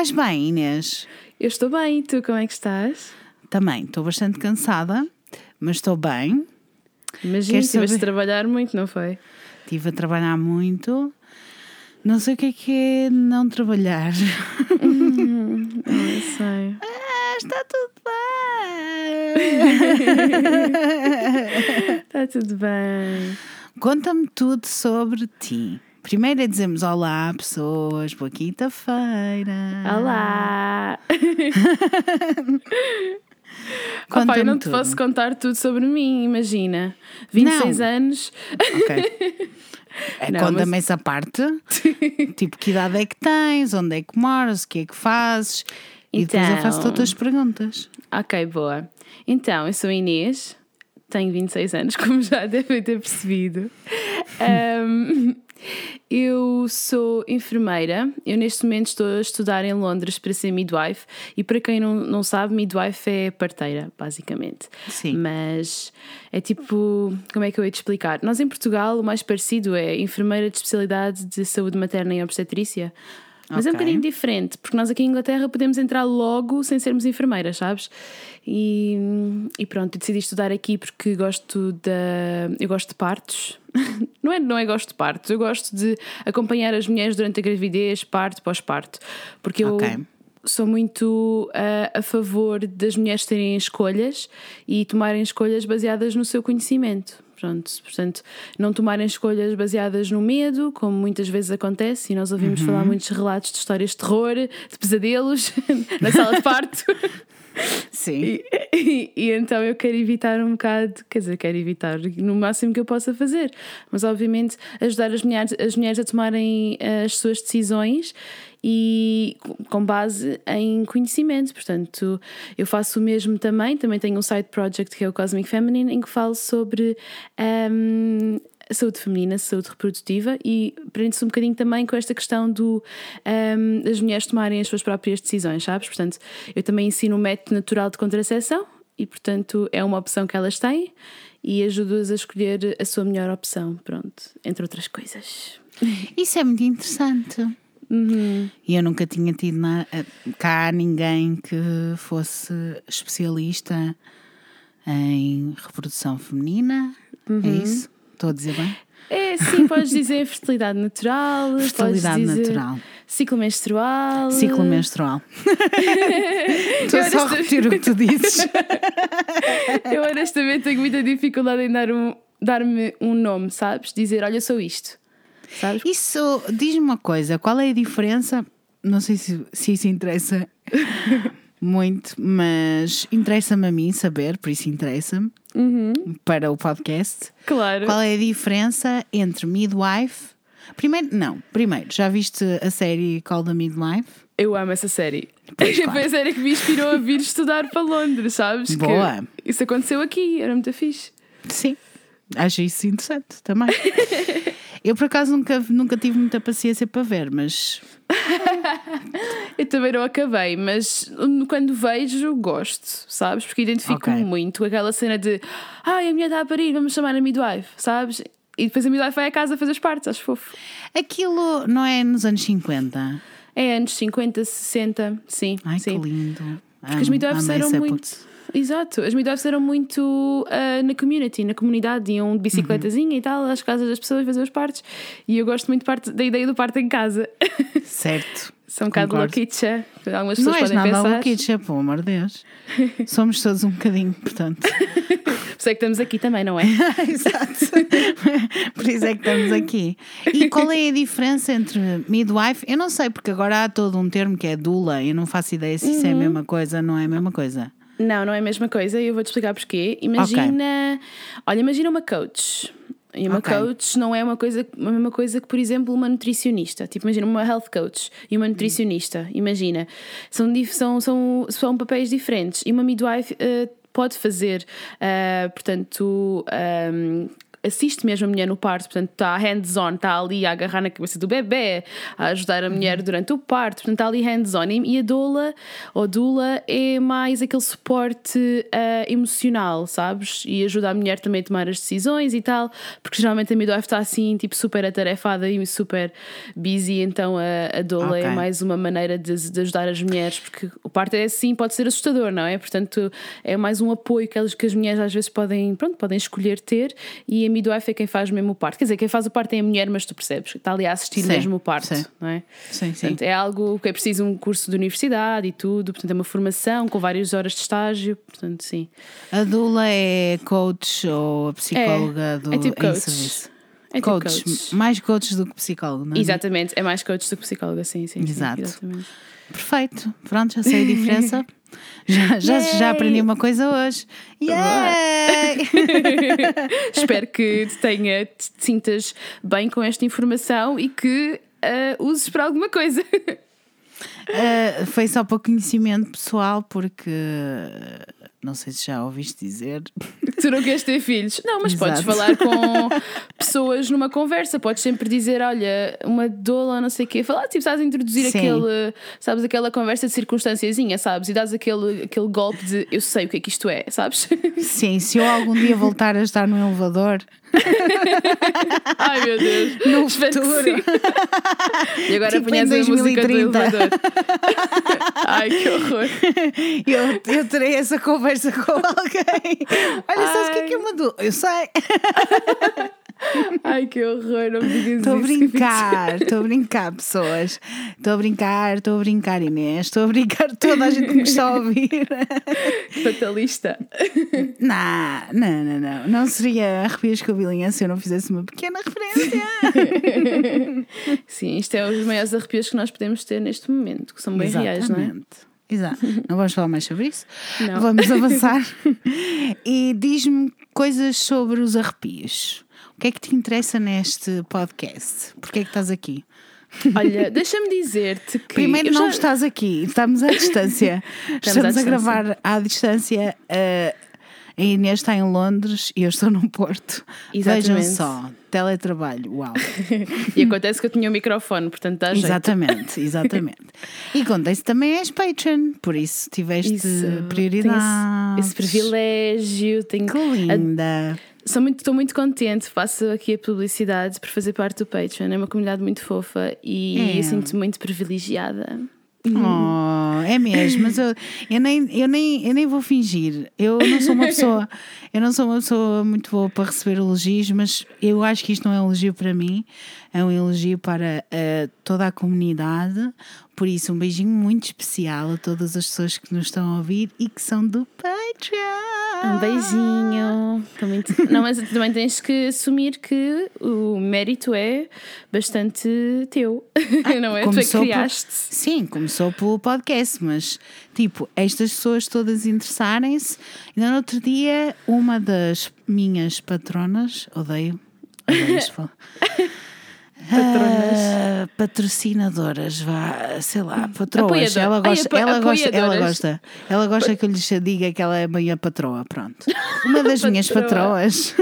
Estás bem, Inês? Eu estou bem, e tu como é que estás? Também, estou bastante cansada, mas estou bem. Imagina, estiveste a trabalhar muito, não foi? Estive a trabalhar muito. Não sei o que é que é não trabalhar. Hum, não sei. Ah, está tudo bem. está tudo bem. Conta-me tudo sobre ti. Primeiro é dizermos olá, pessoas, boa quinta-feira. Olá! Opa, eu não te tudo. posso contar tudo sobre mim, imagina. 26 não. anos. Ok. É, Conta-me mas... essa parte. tipo, que idade é que tens? Onde é que moras? O que é que fazes? E então... depois eu faço todas as perguntas. Ok, boa. Então, eu sou Inês, tenho 26 anos, como já devem ter percebido. um, eu sou enfermeira, eu neste momento estou a estudar em Londres para ser midwife e para quem não, não sabe, midwife é parteira, basicamente. Sim. Mas é tipo, como é que eu ia te explicar? Nós em Portugal o mais parecido é enfermeira de especialidade de saúde materna e obstetrícia. Mas okay. é um bocadinho diferente, porque nós aqui em Inglaterra podemos entrar logo sem sermos enfermeiras, sabes? E, e pronto, eu decidi estudar aqui porque gosto da. Eu gosto de partos. não, é, não é gosto de partos, eu gosto de acompanhar as mulheres durante a gravidez, parto, pós-parto. Porque eu. Okay sou muito uh, a favor das mulheres terem escolhas e tomarem escolhas baseadas no seu conhecimento. Pronto, portanto, não tomarem escolhas baseadas no medo, como muitas vezes acontece, e nós ouvimos uhum. falar muitos relatos de histórias de terror, de pesadelos na sala de parto. Sim. E, e, e, então eu quero evitar um bocado, quer dizer, quero evitar no máximo que eu possa fazer, mas obviamente ajudar as mulheres, as mulheres a tomarem eh, as suas decisões e com base em conhecimento. Portanto, eu faço o mesmo também. Também tenho um side project que é o Cosmic Feminine, em que falo sobre. Um, saúde feminina, saúde reprodutiva e prende-se um bocadinho também com esta questão do um, das mulheres tomarem as suas próprias decisões, sabes? Portanto, eu também ensino um método natural de contracepção e, portanto, é uma opção que elas têm e ajudo-as a escolher a sua melhor opção, pronto, entre outras coisas. Isso é muito interessante. Uhum. E eu nunca tinha tido na, cá ninguém que fosse especialista em reprodução feminina. É uhum. É isso? Estou a dizer bem? É, sim, podes dizer fertilidade natural, fertilidade natural. Ciclo menstrual. Ciclo menstrual. Estou só a repetir o que tu dizes. eu honestamente tenho muita dificuldade em dar um, dar-me um nome, sabes? Dizer, olha, sou isto. Sabes? Isso, diz-me uma coisa, qual é a diferença? Não sei se, se isso interessa muito, mas interessa-me a mim saber, por isso interessa-me uhum. para o podcast. Claro. Qual é a diferença entre midwife? Primeiro, não, primeiro, já viste a série Call the Midwife? Eu amo essa série. Pois, claro. Foi a série que me inspirou a vir estudar para Londres, sabes? Boa. Que isso aconteceu aqui, era muito fixe. Sim, acho isso interessante também. Eu por acaso nunca, nunca tive muita paciência para ver, mas. eu também não acabei, mas quando vejo, gosto, sabes? Porque identifico-me okay. muito aquela cena de ai, a minha está a parir, vamos chamar a midwife, sabes? E depois a midwife vai a casa fazer as partes, acho fofo. Aquilo não é nos anos 50? É anos 50, 60, sim. Ai, sim. que lindo. Porque as midwives eram muito. Exato, as midwives eram muito uh, na community, na comunidade, iam de bicicletazinha uhum. e tal, às casas das pessoas fazer as partes. E eu gosto muito parte, da ideia do parto em casa. Certo. São um bocado louquicha. Algumas pessoas não podem nada pensar. louquicha, pelo amor de Deus. Somos todos um bocadinho, portanto. Por isso é que estamos aqui também, não é? Exato. Por isso é que estamos aqui. E qual é a diferença entre midwife? Eu não sei, porque agora há todo um termo que é dula. Eu não faço ideia se isso uhum. é a uhum. mesma coisa, não é a mesma coisa. Não, não é a mesma coisa e eu vou-te explicar porquê. Imagina. Okay. Olha, imagina uma coach. E uma okay. coach não é uma coisa, a mesma coisa que, por exemplo, uma nutricionista. Tipo, imagina uma health coach e uma nutricionista. Imagina. São, são, são, são papéis diferentes. E uma midwife uh, pode fazer, uh, portanto. Um, assiste mesmo a mulher no parto, portanto está hands-on, está ali a agarrar na cabeça do bebê, a ajudar a mulher durante o parto, portanto está ali hands-on. E a doula ou dula é mais aquele suporte uh, emocional, sabes? E ajuda a mulher também a tomar as decisões e tal, porque geralmente a midwife está assim, tipo, super atarefada e super busy, então a, a doula é okay. é mais uma maneira de, de, ajudar as mulheres, porque o parto é assim, pode ser assustador, não é? Portanto, é mais um apoio que, elas, que as mulheres às vezes podem, pronto, podem escolher ter e a midwife é quem faz mesmo o parto. Quer dizer, quem faz o parto é a mulher, mas tu percebes, está ali a assistir sim, mesmo o parto, sim. não é? Sim, sim. Portanto, é algo que é preciso um curso de universidade e tudo, portanto, é uma formação com várias horas de estágio, portanto, sim. A doula é coach ou a psicóloga é, do é tipo coach. serviço? É tipo coach, coach. Mais coach do que psicólogo, não é? Exatamente, é mais coach do que psicóloga, sim, sim. Exato. Sim, Perfeito, pronto, já sei a diferença. Já, já, já, aprendi uma coisa hoje. Yay! Espero que te, tenha, te sintas bem com esta informação e que uh, uses para alguma coisa. Uh, foi só para conhecimento pessoal, porque não sei se já ouviste dizer. Tu não queres ter filhos? Não, mas Exato. podes falar com pessoas numa conversa. Podes sempre dizer: olha, uma doula, não sei o quê. Falar, tipo, estás a introduzir Sim. aquele, sabes, aquela conversa de circunstânciazinha, sabes? E dás aquele, aquele golpe de eu sei o que é que isto é, sabes? Sim, se eu algum dia voltar a estar no elevador. Ai meu Deus, no futuro. e agora tipo apanhas a música do elevador. Ai que horror. Eu, eu terei essa conversa com alguém. Olha, sabes o que é que eu mando? Eu sei. Ai que horror, não me digas Estou a brincar, estou a brincar, pessoas. Estou a brincar, estou a brincar, Inês. Estou a brincar toda a gente que me está a ouvir. Fatalista. Não, não, não, não. Não seria arrepios com a se eu não fizesse uma pequena referência. Sim, isto é os maiores arrepios que nós podemos ter neste momento, que são bem Exatamente. reais, não é? Exato. Não vamos falar mais sobre isso. Não. Vamos avançar. e diz-me coisas sobre os arrepios. O que é que te interessa neste podcast? Porquê é que estás aqui? Olha, deixa-me dizer-te que. Primeiro, não já... estás aqui, estamos à distância. estamos, estamos a gravar à distância. Uh, a Inês está em Londres e eu estou no Porto. Exatamente. Vejam só, teletrabalho, uau. e acontece que eu tinha o um microfone, portanto dá Exatamente, jeito. exatamente. E acontece também és Patreon, por isso tiveste isso, prioridade. Esse, esse, privilégio. Tenho que linda. Muito, estou muito contente, faço aqui a publicidade por fazer parte do Patreon. É uma comunidade muito fofa e é. eu sinto-me muito privilegiada. Oh, é mesmo, mas eu, eu, nem, eu, nem, eu nem vou fingir. Eu não sou uma pessoa, eu não sou uma pessoa muito boa para receber elogios, mas eu acho que isto não é um elogio para mim, é um elogio para uh, toda a comunidade. Por isso, um beijinho muito especial a todas as pessoas que nos estão a ouvir e que são do Patreon. Um beijinho. Também, não, mas também tens que assumir que o mérito é bastante teu. Ah, não é? Tu é que criaste. Por, sim, começou pelo podcast, mas tipo, estas pessoas todas interessarem-se. Ainda no outro dia, uma das minhas patronas, odeio, odeio isto, Patronas. Uh, patrocinadoras, vá, sei lá, patroas. Ela gosta, Ai, ela, gosta, ela gosta, ela gosta que eu lhes diga que ela é minha patroa, pronto. Uma das minhas patroas,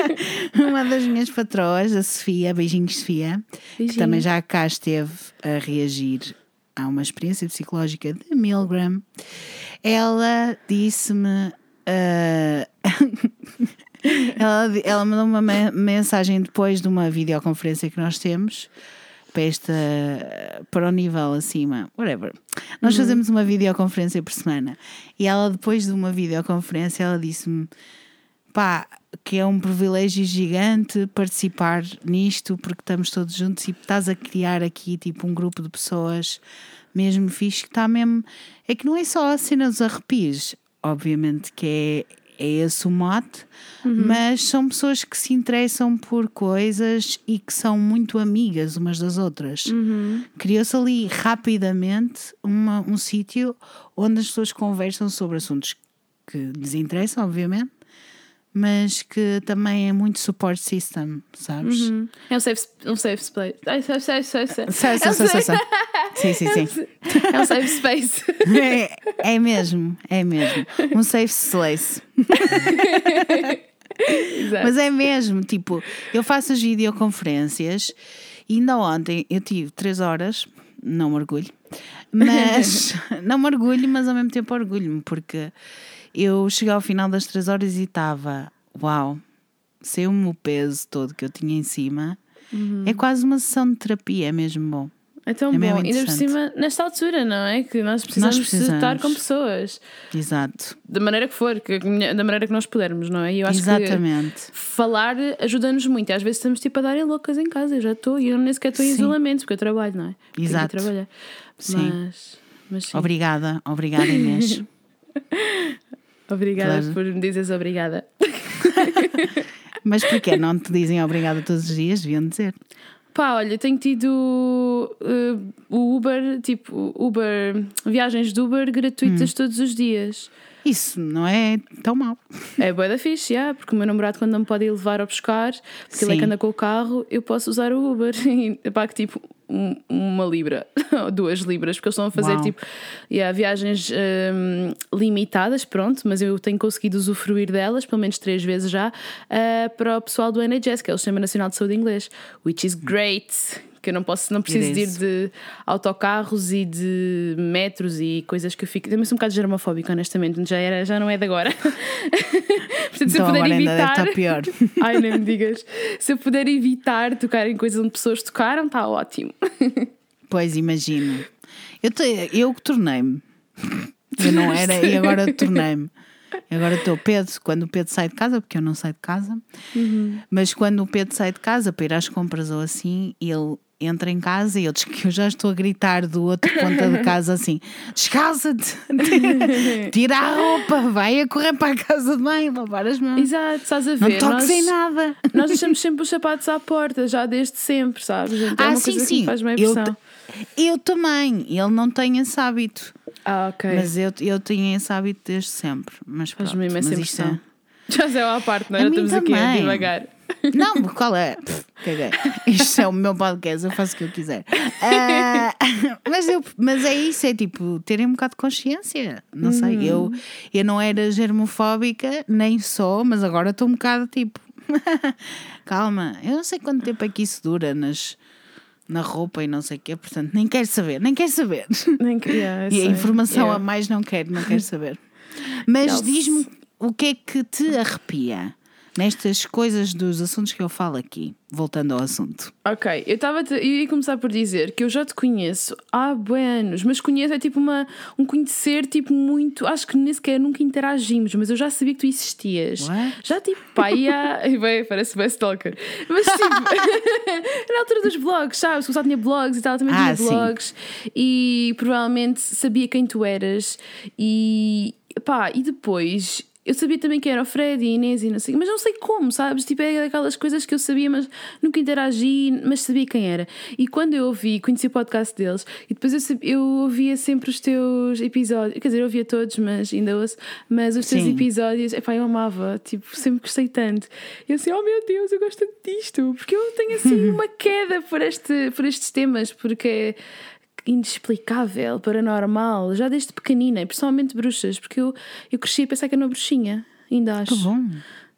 uma das minhas patroas, a Sofia, beijinhos Sofia, que também já cá esteve a reagir a uma experiência psicológica de Milgram. Ela disse-me. Uh, ela, ela mandou uma mensagem depois de uma videoconferência que nós temos para esta para o nível acima, whatever. Nós uhum. fazemos uma videoconferência por semana e ela depois de uma videoconferência ela disse-me pá, que é um privilégio gigante participar nisto porque estamos todos juntos e estás a criar aqui tipo um grupo de pessoas mesmo fixe que está mesmo é que não é só a cena dos arrepios obviamente que é esse o mote, uhum. mas são pessoas que se interessam por coisas e que são muito amigas umas das outras. Uhum. Criou-se ali rapidamente uma, um sítio onde as pessoas conversam sobre assuntos que lhes interessam, obviamente, mas que também é muito support system, sabes? Uhum. É um safe, um safe space. É safe, safe, safe, safe. safe, safe. Sim, sim, sim. É um safe space. É, é mesmo, é mesmo. Um safe. Exato. Mas é mesmo, tipo, eu faço as videoconferências e ainda ontem eu tive três horas, não me orgulho, mas não me orgulho, mas ao mesmo tempo orgulho-me, porque eu cheguei ao final das três horas e estava, uau, saiu-me o peso todo que eu tinha em cima. É quase uma sessão de terapia, é mesmo bom. É tão É bom. Ainda por cima, nesta altura, não é? Que nós precisamos, de precisamos. estar com pessoas. Exato. Da maneira que for, que- da maneira que nós pudermos, não é? E eu acho Exatamente. que falar ajuda-nos muito. E às vezes estamos tipo a dar loucas em casa. Eu já estou e eu nem sequer estou em isolamento, porque eu trabalho, não é? Exato. trabalhar. Sim. Mas, mas sim. Obrigada, obrigada Inês. Obrigada Claro. por me dizeres obrigada. Mas porquê não te dizem obrigada todos os dias? Deviam dizer. Pá, olha, tenho tido uh, o Uber, tipo, Uber, viagens de Uber Hum. gratuitas todos os dias. Isso não é tão mau. É boa da fixe, yeah, porque o meu namorado, quando não me pode ir levar ou buscar, porque ele é Sim. que anda com o carro, eu posso usar o Uber e pago tipo um- uma libra ou duas libras, porque eles estão a fazer Uau. tipo yeah, viagens hum, limitadas, pronto, mas eu tenho conseguido usufruir delas, pelo menos três vezes já, ah, para o pessoal do NHS, que é o Sistema Nacional de Saúde Inglês, which is great. Que eu não posso, não preciso de ir de autocarros e de metros e coisas que eu fico. Também sou um bocado germofóbica, honestamente, já, era, já não é de agora. Portanto, se eu Então puder ainda evitar. estar pior. Ai, nem me digas. Se eu puder evitar tocar em coisas onde pessoas tocaram, está ótimo. Pois imagino. Eu, te, eu que tornei-me. Eu não era e agora tornei-me. Agora estou Pedro, quando o Pedro sai de casa, porque eu não saio de casa, mas quando o Pedro sai de casa para ir às compras ou assim, ele entra em casa e eu diz que eu já estou a gritar do outro ponta de casa assim: descalça-te, tira a roupa, vai a correr para a casa de mãe, lavar as mãos. Exato, estás a Não ver? toques nós, em nada. nós deixamos sempre os sapatos à porta, já desde sempre, sabes? Então é ah, uma sim, sim. faz bem eu, impressão. eu também. Ele não tem esse hábito. Ah, ok. Mas eu, eu tinha esse hábito desde sempre. Mas Faz-me imensa mas isto impressão. Já à parte, não A é? mim Estamos aqui a também. Não, qual é? Pff, caguei. Isto é o meu podcast, eu faço o que eu quiser. Ah, mas, eu, mas é isso, é tipo, terem um bocado de consciência. Não sei, eu, eu não era germofóbica, nem sou, mas agora estou um bocado tipo. Calma, eu não sei quanto tempo é que isso dura nas, na roupa e não sei o quê, portanto, nem quero saber, nem quero saber. Nem que- yeah, eu E a informação Yeah. a mais não quero, não quero saber. Mas diz-me o que é que te arrepia nestas coisas dos assuntos que eu falo aqui, voltando ao assunto. Ok, eu estava ia começar por dizer que eu já te conheço há anos, mas conheço é tipo uma, um conhecer tipo muito. Acho que nem sequer nunca interagimos, mas eu já sabia que tu existias. What? Já tipo, pá, ia. Bem, parece bem stalker. Mas tipo, na altura dos blogs, sabes? Eu só tinha blogs e tal, também Ah, tinha sim. blogs e provavelmente sabia quem tu eras e pá, e depois. Eu sabia também que era o Fred e a Inês e não sei, mas não sei como, sabes? Tipo, é daquelas coisas que eu sabia, mas nunca interagi, mas sabia quem era. E quando eu ouvi, conheci o podcast deles e depois eu, sab- eu ouvia sempre os teus episódios, quer dizer, eu ouvia todos, mas ainda ouço, mas os teus Sim. episódios, epá, eu amava, tipo, sempre gostei tanto. E eu assim, oh meu Deus, eu gosto tanto disto, porque eu tenho assim uma queda por, este, por estes temas, porque é inexplicável, paranormal, já desde pequenina, e principalmente bruxas, porque eu, eu cresci a pensar que era uma bruxinha, ainda acho. Que bom.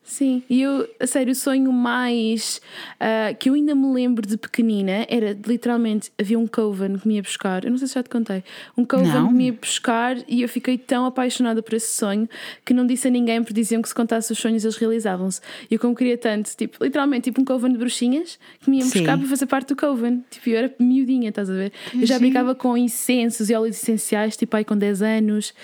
Sim, e eu, a sério, o sonho mais ah, que eu ainda me lembro de pequenina era literalmente havia um coven que me ia buscar. Eu não sei se já te contei. Um coven Não. que me ia buscar e eu fiquei tão apaixonada por esse sonho que não disse a ninguém porque diziam que se contasse os sonhos eles realizavam-se. E eu, como queria tanto, tipo, literalmente, tipo um coven de bruxinhas que me iam Sim. buscar para fazer parte do coven. Tipo, eu era miudinha, estás a ver? eu já brincava com incensos e óleos essenciais, tipo aí com 10 anos.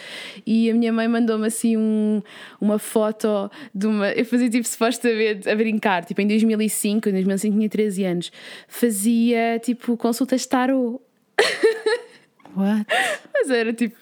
E a minha mãe mandou-me assim um, uma foto de uma. Eu fazia tipo supostamente a brincar, tipo em 2005, em 2005 tinha 13 anos, fazia tipo consultas de tarot. What? Mas era tipo.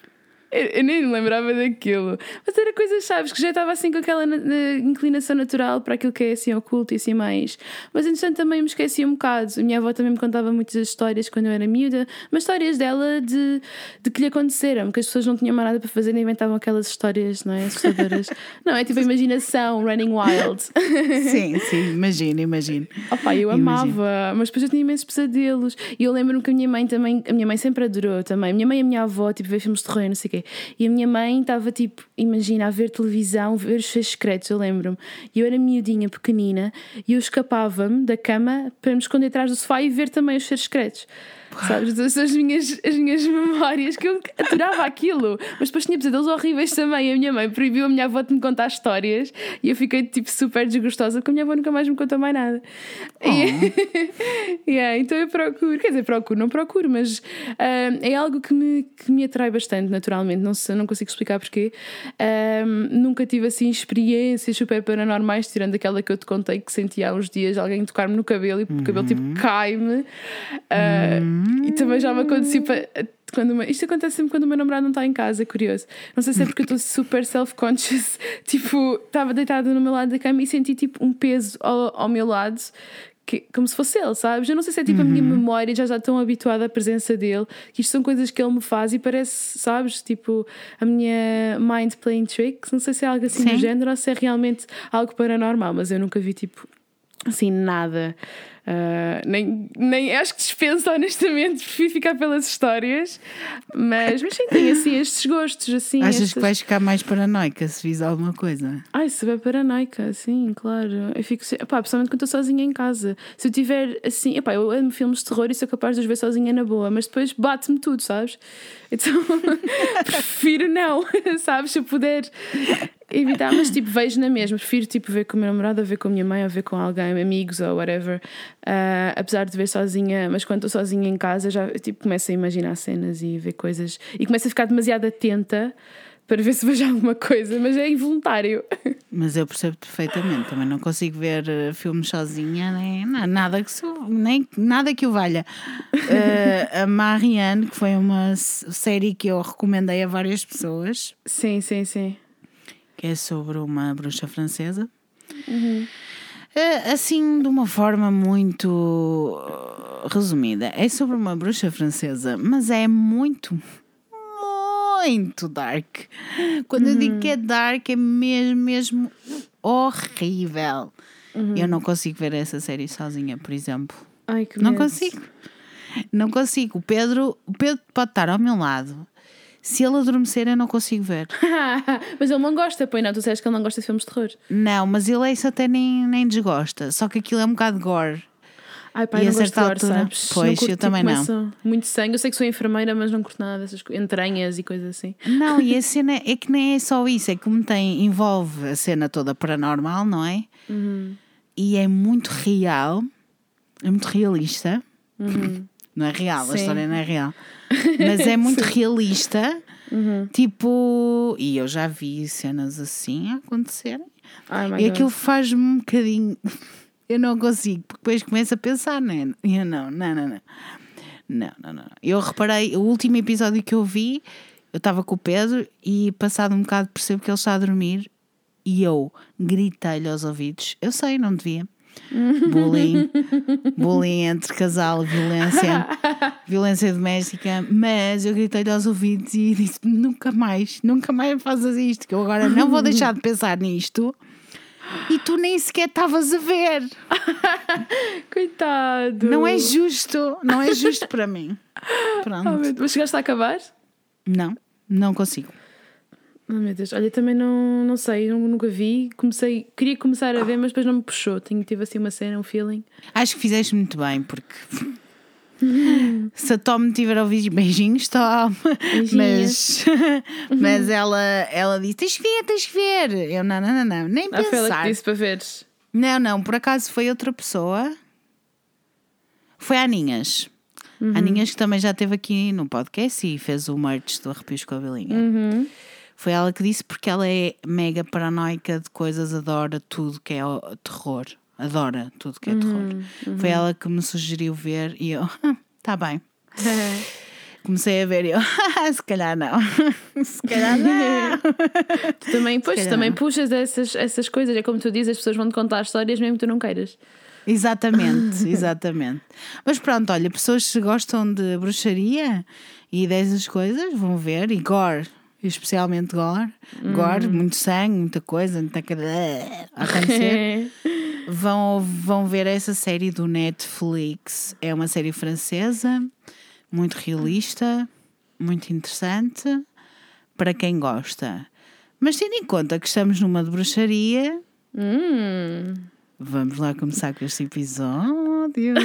Eu, nem me lembrava daquilo. Mas era coisas, sabes, que já estava assim com aquela na- na- inclinação natural para aquilo que é assim oculto e assim mais. Mas entretanto também me esqueci um bocado. A minha avó também me contava muitas histórias quando eu era miúda, mas histórias dela de, de que lhe aconteceram, que as pessoas não tinham mais nada para fazer e inventavam aquelas histórias, não é? Assustadoras. não, é tipo a imaginação, running wild. Sim, sim, imagino, imagino. Opa, eu Imagino. amava, mas depois eu tinha imensos pesadelos. E eu lembro-me que a minha mãe também, a minha mãe sempre adorou também. A minha mãe e a minha avó, tipo, vê filmes de terror não sei o quê. E a minha mãe estava tipo, imagina, a ver televisão, ver os feios secretos, eu lembro-me. E eu era miudinha, pequenina, e eu escapava-me da cama para me esconder atrás do sofá e ver também os feios secretos. Sabes? As, as, minhas, as minhas memórias, que eu adorava aquilo. Mas depois tinha pesadelos horríveis também. A minha mãe proibiu a minha avó de me contar histórias e eu fiquei tipo super desgostosa porque a minha avó nunca mais me contou mais nada. Oh. E, yeah, então eu procuro, quer dizer, procuro, não procuro, mas uh, é algo que me, que me atrai bastante naturalmente. Não, sei, não consigo explicar porquê. Uh, nunca tive assim experiências super paranormais, tirando aquela que eu te contei que sentia há uns dias alguém tocar-me no cabelo e o cabelo tipo uhum. cai-me. Uh, e também já me aconteceu quando uma, isto acontece sempre quando o meu namorado não está em casa, é curioso. Não sei se é porque eu estou super self-conscious. Tipo, estava deitada no meu lado da cama e senti tipo um peso ao, ao meu lado. Que, como se fosse ele, sabes? Eu não sei se é tipo uhum. a minha uhum. memória, já já tão habituada à presença dele, que isto são coisas que ele me faz e parece, sabes? Tipo, a minha mind playing tricks. Não sei se é algo assim Sim. do género ou se é realmente algo paranormal, mas eu nunca vi tipo assim nada Uh, nem, nem acho que dispenso, honestamente, prefiro ficar pelas histórias, mas, mas sim, tem assim estes gostos. Assim, Achas estas... que vais ficar mais paranoica se fizer alguma coisa? Ai, se vai paranoica, sim, claro. Eu fico, epá, principalmente quando estou sozinha em casa. Se eu tiver assim, epá, eu amo filmes de terror e sou capaz de os ver sozinha na boa, mas depois bate-me tudo, sabes? Então prefiro não, sabes? Se eu puder evitar, mas tipo, vejo na mesma. Prefiro tipo ver com a minha namorada, ver com a minha mãe, ou ver com alguém, amigos ou whatever. Uh, apesar de ver sozinha, mas quando estou sozinha em casa já tipo, começo a imaginar cenas e ver coisas e começo a ficar demasiado atenta para ver se vejo alguma coisa, mas é involuntário. Mas eu percebo perfeitamente, também não consigo ver uh, filmes sozinha, nem nada que, nem, nada que o valha. Uh, a Marianne, que foi uma série que eu recomendei a várias pessoas. Sim, sim, sim é sobre uma bruxa francesa. Uhum. Assim, de uma forma muito uh, resumida, é sobre uma bruxa francesa, mas é muito, muito dark. Quando uhum. eu digo uhum. que é dark, é mesmo, mesmo horrível. Uhum. Eu não consigo ver essa série sozinha, por exemplo. Ai, que não consigo. Não consigo. O Pedro, o Pedro pode estar ao meu lado se ele adormecer, eu não consigo ver. mas ele não gosta, pois não? Tu sabes que ele não gosta de filmes de terror. Não, mas ele é isso até nem, nem desgosta. Só que aquilo é um bocado gore. Ai, pai, e não gosto de gore? Pois, curto, eu também tipo, não. Muito sangue. Eu sei que sou enfermeira, mas não curto nada dessas entranhas e coisas assim. Não, e a cena é que nem é só isso, é que como tem, envolve a cena toda paranormal, não é? Uhum. E é muito real, é muito realista. Uhum. Não é real, Sim. a história não é real. Mas é muito realista. Uhum. Tipo, e eu já vi cenas assim acontecerem. E aquilo faz-me um bocadinho. Eu não consigo, porque depois começo a pensar, né? Eu não, não, não, não. Não, não, não. Eu reparei, o último episódio que eu vi, eu estava com o Pedro e passado um bocado percebo que ele está a dormir e eu gritei-lhe aos ouvidos. Eu sei, não devia bullying, bullying entre casal, violência, violência doméstica, mas eu gritei-lhe aos ouvidos e disse: nunca mais, nunca mais faças isto, que eu agora não vou deixar de pensar nisto. E tu nem sequer estavas a ver. Coitado. Não é justo, não é justo para mim. Pronto. Oh, mas chegaste a acabar? Não, não consigo. Oh meu Deus, olha, também não, não sei, nunca vi. Comecei, queria começar a ver, mas depois não me puxou. Tenho, tive assim uma cena, um feeling. Acho que fizeste muito bem, porque se a Tom tiver a ouvir beijinhos, Tom. Mas, mas ela, ela disse: tens que ver, tens que ver. Eu não, não, não, não. nem pensar. A que disse para veres. Não, não, por acaso foi outra pessoa. Foi a Aninhas. Uhum. A Aninhas que também já esteve aqui no podcast e fez o merch do Arrepios com a Belinha. Uhum. Foi ela que disse porque ela é mega paranoica de coisas, adora tudo que é terror. Adora tudo que é uhum, terror. Uhum. Foi ela que me sugeriu ver e eu, tá bem. Comecei a ver e eu, se calhar não. se calhar não. tu também, pois, também não. puxas essas, essas coisas. É como tu dizes, as pessoas vão te contar histórias mesmo que tu não queiras. Exatamente, exatamente. Mas pronto, olha, pessoas que gostam de bruxaria e dessas coisas vão ver e gore especialmente gore, hum. gore, muito sangue, muita coisa, muita a acontecer. vão, vão ver essa série do Netflix. É uma série francesa, muito realista, muito interessante. para quem gosta. Mas tendo em conta que estamos numa de bruxaria, Hum. Vamos lá começar com este episódio.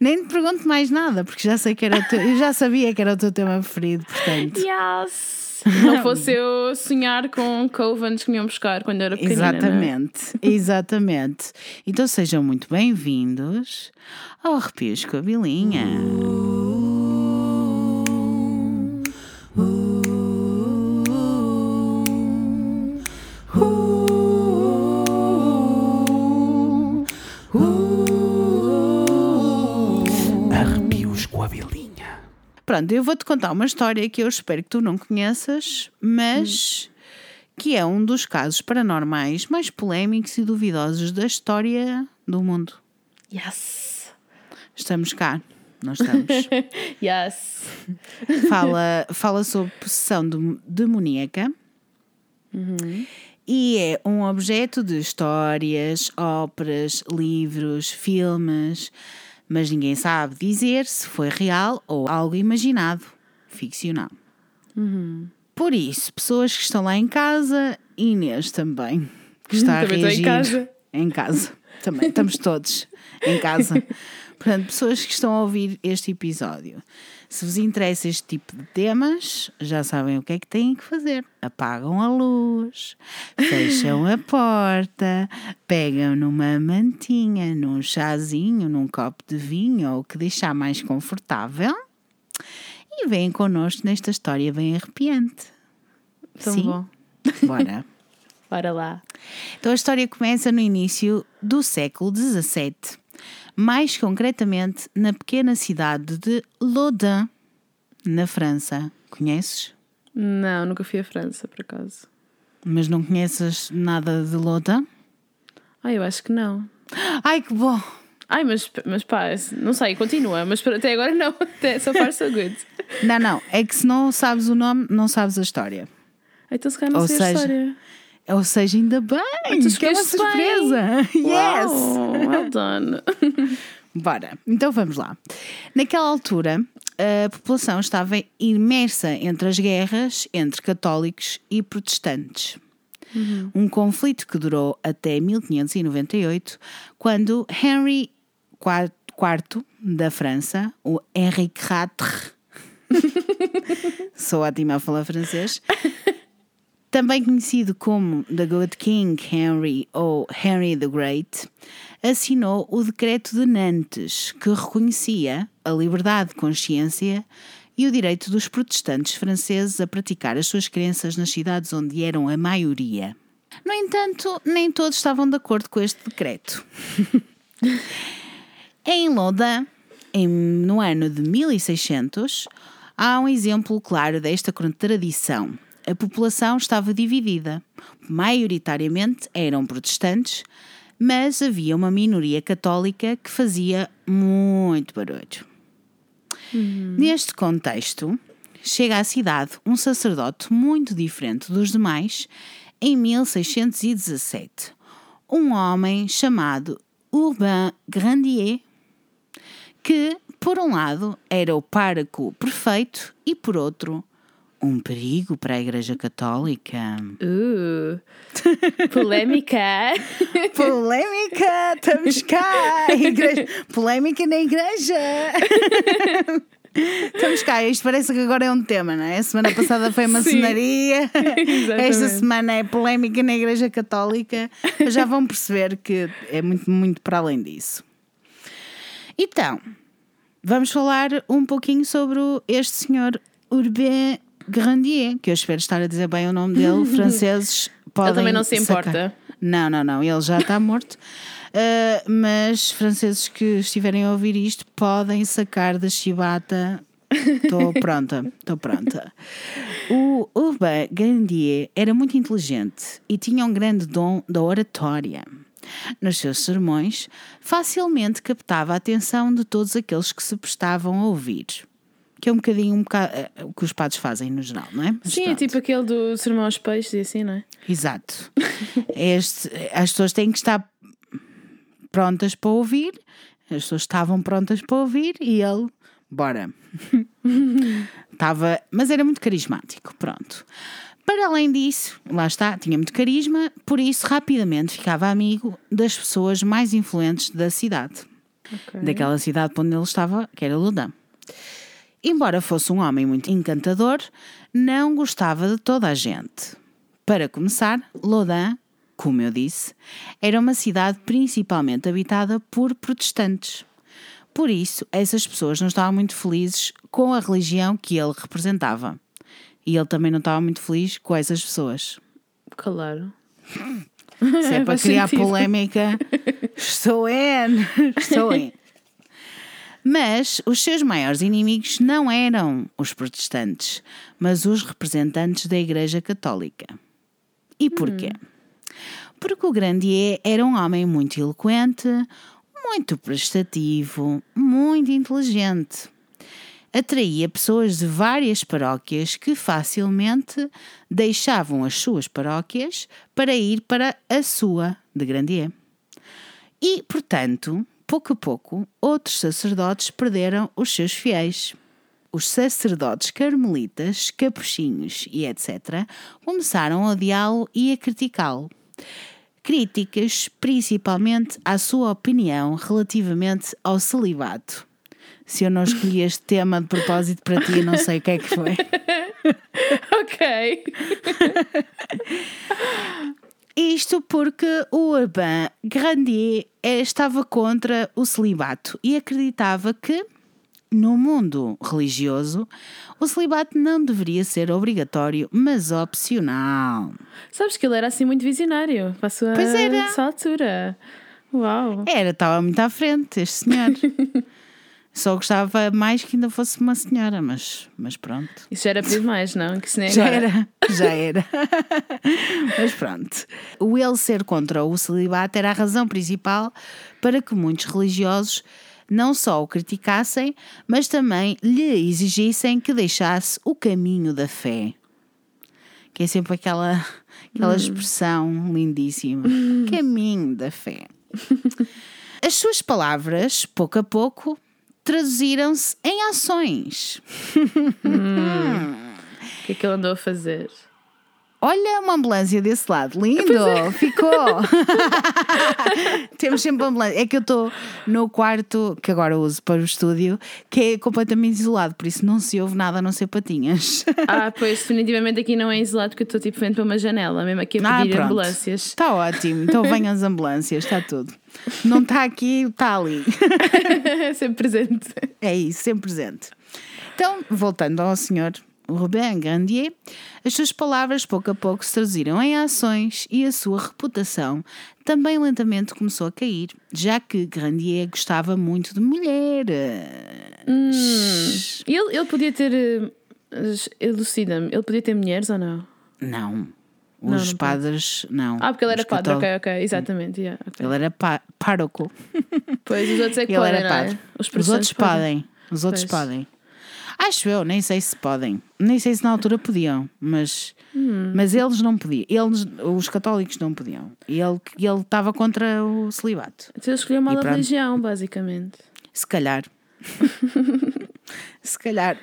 Nem te pergunto mais nada, porque já sei que era o teu, eu já sabia que era o teu tema preferido, portanto. Yes! Não fosse eu sonhar com covens que me iam buscar quando eu era pequenina. não é? Exatamente, exatamente. Então sejam muito bem-vindos ao Arrepios com a Bilinha. Arrepios Pronto, eu vou-te contar uma história que eu espero que tu não conheças, mas que é um dos casos paranormais mais polémicos e duvidosos da história do mundo. Yes! Estamos cá, nós estamos. Yes! fala, fala sobre possessão dem- demoníaca e é um objeto de histórias, óperas, livros, filmes, mas ninguém sabe dizer se foi real ou algo imaginado, ficcional. Por isso, pessoas que estão lá em casa, Inês também, que está a Também em reagir. casa. Em casa, também, estamos todos em casa. Portanto, pessoas que estão a ouvir este episódio, se vos interessa este tipo de temas, já sabem o que é que têm que fazer. Apagam a luz, fecham a porta, pegam numa mantinha, num chazinho, num copo de vinho ou o que deixar mais confortável e vêm connosco nesta história bem arrepiante. Tão Sim? bom. Bora. Bora lá. Então a história começa no início do século XVII, mais concretamente na pequena cidade de Lodin, na França. Conheces? Não, nunca fui à França, por acaso. Mas não conheces nada de Lodin? Ah, eu acho que não. Ai, que bom! Ai, mas, mas pá, não sei, continua, mas até agora não. Até, so far so good. Não, não, é que se não sabes o nome, não sabes a história. Então se calhar não Ou sei seja, a história. Ou seja, ainda bem! tu que é uma escolheste bem. surpresa! Yes! Well done. Bora, então vamos lá. Naquela altura, a população estava imersa entre as guerras entre católicos e protestantes. Um conflito que durou até 1598, quando Henry IV da França, o Henri IV, sou ótima a falar francês, também conhecido como The Good King Henry ou Henry the Great, assinou o Decreto de Nantes, que reconhecia a liberdade de consciência e o direito dos protestantes franceses a praticar as suas crenças nas cidades onde eram a maioria. No entanto, nem todos estavam de acordo com este decreto. Em em- no ano de 1600, há um exemplo claro desta contradição. A população estava dividida. Maioritariamente eram protestantes, mas havia uma minoria católica que fazia muito barulho. Neste contexto, chega à cidade um sacerdote muito diferente dos demais em 1617. Um homem chamado Urbain Grandier, que, por um lado, era o pároco perfeito e, por outro, um perigo para a Igreja Católica. Uh, polémica. Polémica, estamos cá! Igreja- Polémica na igreja! Estamos cá, isto parece que agora é um tema, não é? A semana passada foi maçonaria, esta semana é polémica na Igreja Católica, mas já vão perceber que é muito, muito para além disso. Então, vamos falar um pouquinho sobre este senhor Urbain Grandier, que eu espero estar a dizer bem o nome dele, franceses podem também não se sacar. importa. Não, não, não, ele já está morto. Uh, mas franceses que estiverem a ouvir isto podem sacar da chibata. Estou pronta, estou pronta. O Urbain Grandier era muito inteligente e tinha um grande dom da oratória. Nos seus sermões, facilmente captava a atenção de todos aqueles que se prestavam a ouvir. Que é um bocadinho um bocado, eh, o que os padres fazem no geral, não é? Mas Sim, é pronto. tipo aquele do sermão aos peixes e assim, não é? Exato. Este, as pessoas têm que estar prontas para ouvir, as pessoas estavam prontas para ouvir e ele, bora. estava, mas era muito carismático, pronto. Para além disso, lá está, tinha muito carisma, por isso rapidamente ficava amigo das pessoas mais influentes da cidade. Ok. Daquela cidade onde ele estava, que era Lodan. Embora fosse um homem muito encantador, não gostava de toda a gente. Para começar, Lodan, como eu disse, era uma cidade principalmente habitada por protestantes. Por isso, essas pessoas não estavam muito felizes com a religião que ele representava. E ele também não estava muito feliz com essas pessoas. Claro. Se é para Faz criar sentido. polémica, estou in, estou in. Mas os seus maiores inimigos não eram os protestantes, mas os representantes da Igreja Católica. E porquê? Porque o Grandier era um homem muito eloquente, muito prestativo, muito inteligente. Atraía pessoas de várias paróquias que facilmente deixavam as suas paróquias para ir para a sua de Grandier. E, portanto, pouco a pouco, outros sacerdotes perderam os seus fiéis. Os sacerdotes carmelitas, capuchinhos e etc. começaram a odiá-lo e a criticá-lo. Críticas principalmente à sua opinião relativamente ao celibato. Se eu não escolhi este tema de propósito para ti, não sei o que é que foi. Ok. Isto porque o Urbain Grandier eh, estava contra o celibato e acreditava que, no mundo religioso, o celibato não deveria ser obrigatório, mas opcional. Sabes que ele era assim muito visionário para a sua, Pois era. sua altura. Uau. Era, estava muito à frente, este senhor. Só gostava mais que ainda fosse uma senhora, mas, mas pronto. Isso já era pedir mais, não? Que nem Já era, já era. Mas pronto. O ele ser contra o celibato era a razão principal para que muitos religiosos não só o criticassem, mas também lhe exigissem que deixasse o caminho da fé. Que é sempre aquela, aquela expressão lindíssima. Caminho da fé. As suas palavras, pouco a pouco, traduziram-se em ações. O que é que ele andou a fazer? Olha uma ambulância desse lado, lindo, ficou. Temos sempre ambulância. É que eu estou no quarto que agora uso para o estúdio, que é completamente isolado, por isso não se ouve nada a não ser patinhas. Ah, pois definitivamente aqui não é isolado porque eu estou tipo frente para uma janela, mesmo aqui a Ah, pedir pronto. ambulâncias. Está ótimo, então venham as ambulâncias, está tudo. Não está aqui, está ali. Sempre presente. É isso, sempre presente. Então, voltando ao senhor Robin Grandier, as suas palavras pouco a pouco se traduziram em ações e a sua reputação também lentamente começou a cair, já que Grandier gostava muito de mulheres. E ele, ele podia ter. eh, Elucida-me, ele podia ter mulheres ou não? Não, os Não, padres não. Ah, porque ele era padre, ok, ok, exatamente. yeah, ok. Ele era pá- pároco. Pois os outros é que Ele podem, era é? padre. Os, Os outros podem. Os outros Pois. podem. Acho eu, nem sei se podem. Nem sei se na altura podiam, mas, Hum. mas eles não podiam. Eles, os católicos não podiam. E ele ele estava contra o celibato. Então ele escolheu mal a religião, basicamente. Se calhar. se calhar.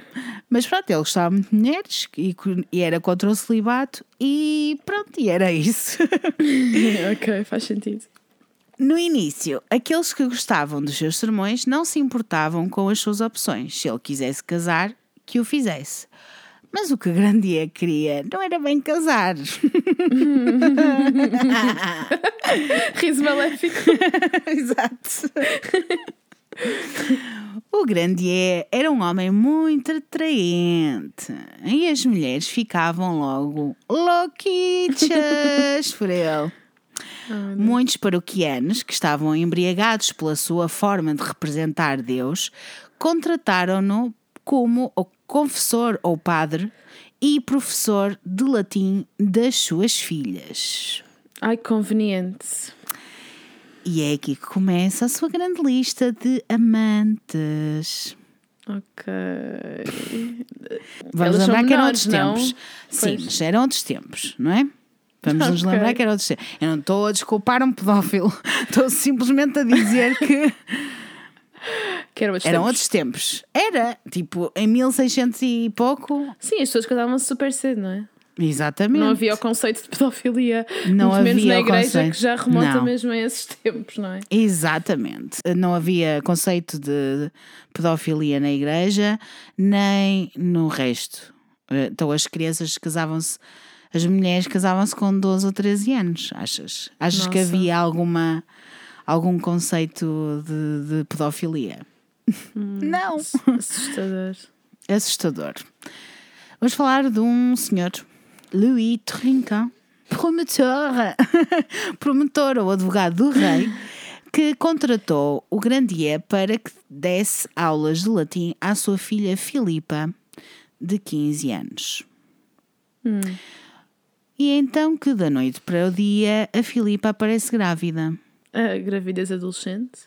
Mas pronto, ele gostava muito de mulheres e, e era contra o celibato e pronto, e era isso. ok, faz sentido. No início, aqueles que gostavam dos seus sermões não se importavam com as suas opções. Se ele quisesse casar, que o fizesse. Mas o que Grandier queria não era bem casar. Riso maléfico. Exato. O Grandier era um homem muito atraente e as mulheres ficavam logo louquichas por ele. Muitos paroquianos que estavam embriagados pela sua forma de representar Deus contrataram-no como o confessor ou padre e professor de latim das suas filhas. Ai, conveniente. E é aqui que começa a sua grande lista de amantes. Ok. Vamos Elas lembrar que eram outros não? tempos. Sim, Pois. mas eram outros tempos, não é? Vamos nos Ok. lembrar que eram outros tempos. Eu não estou a desculpar um pedófilo, estou simplesmente a dizer que Que eram outros Eram tempos. outros tempos. Era, tipo, em 1600 e pouco. Sim, as pessoas casavam-se super cedo, não é? Exatamente. Não havia o conceito de pedofilia. Não muito menos havia na o igreja, conceito. que já remonta Não. mesmo a esses tempos, não é? Exatamente. Não havia conceito de pedofilia na igreja, nem no resto. Então as crianças casavam-se, as mulheres casavam-se com 12 ou 13 anos, achas? Achas que Nossa. havia alguma, algum conceito de, de pedofilia? Não. Assustador. Assustador. Vamos falar de um senhor, Louis Trinquant, promotor, promotor ou advogado do rei, que contratou o Grandier para que desse aulas de latim à sua filha Filipa, de 15 anos. E é então que da noite para o dia a Filipa aparece grávida. A gravidez adolescente.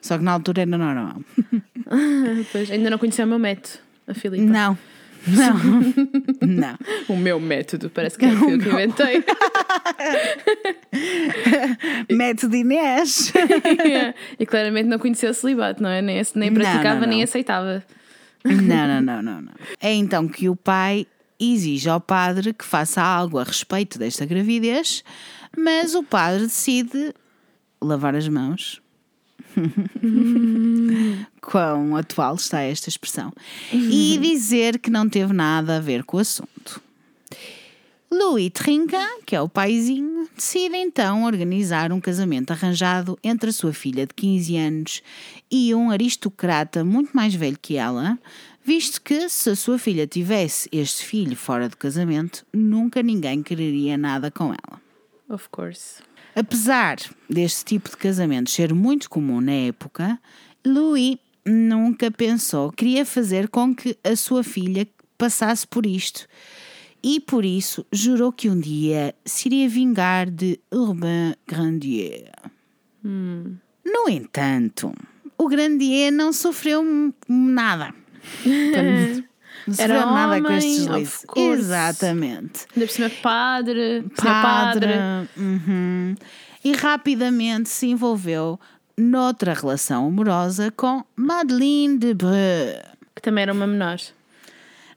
Só que na altura era normal. Pois, ainda não conhecia o meu método, a Filipa. Não, não, não. O meu método, parece que é aquilo que inventei. Método Inês. e claramente não conhecia o celibato, não é? Nem, nem praticava, não, nem não. aceitava. Não, não, não, não, não. É então que o pai exige ao padre que faça algo a respeito desta gravidez, mas o padre decide lavar as mãos. Quão atual está esta expressão. E dizer que não teve nada a ver com o assunto. Louis Trinca, que é o paizinho, decide então organizar um casamento arranjado entre a sua filha de 15 anos e um aristocrata muito mais velho que ela, visto que se a sua filha tivesse este filho fora do casamento, nunca ninguém quereria nada com ela. Of course. Apesar deste tipo de casamento ser muito comum na época, Louis nunca pensou que queria fazer com que a sua filha passasse por isto e por isso jurou que um dia se iria vingar de Urbain Grandier. No entanto, o Grandier não sofreu m- Não sofreu Era nada com estes deslizes. Exatamente Ainda por cima, padre, padre. padre. uhum. E rapidamente se envolveu noutra relação amorosa com Madeleine de Breu. Que também era uma menor.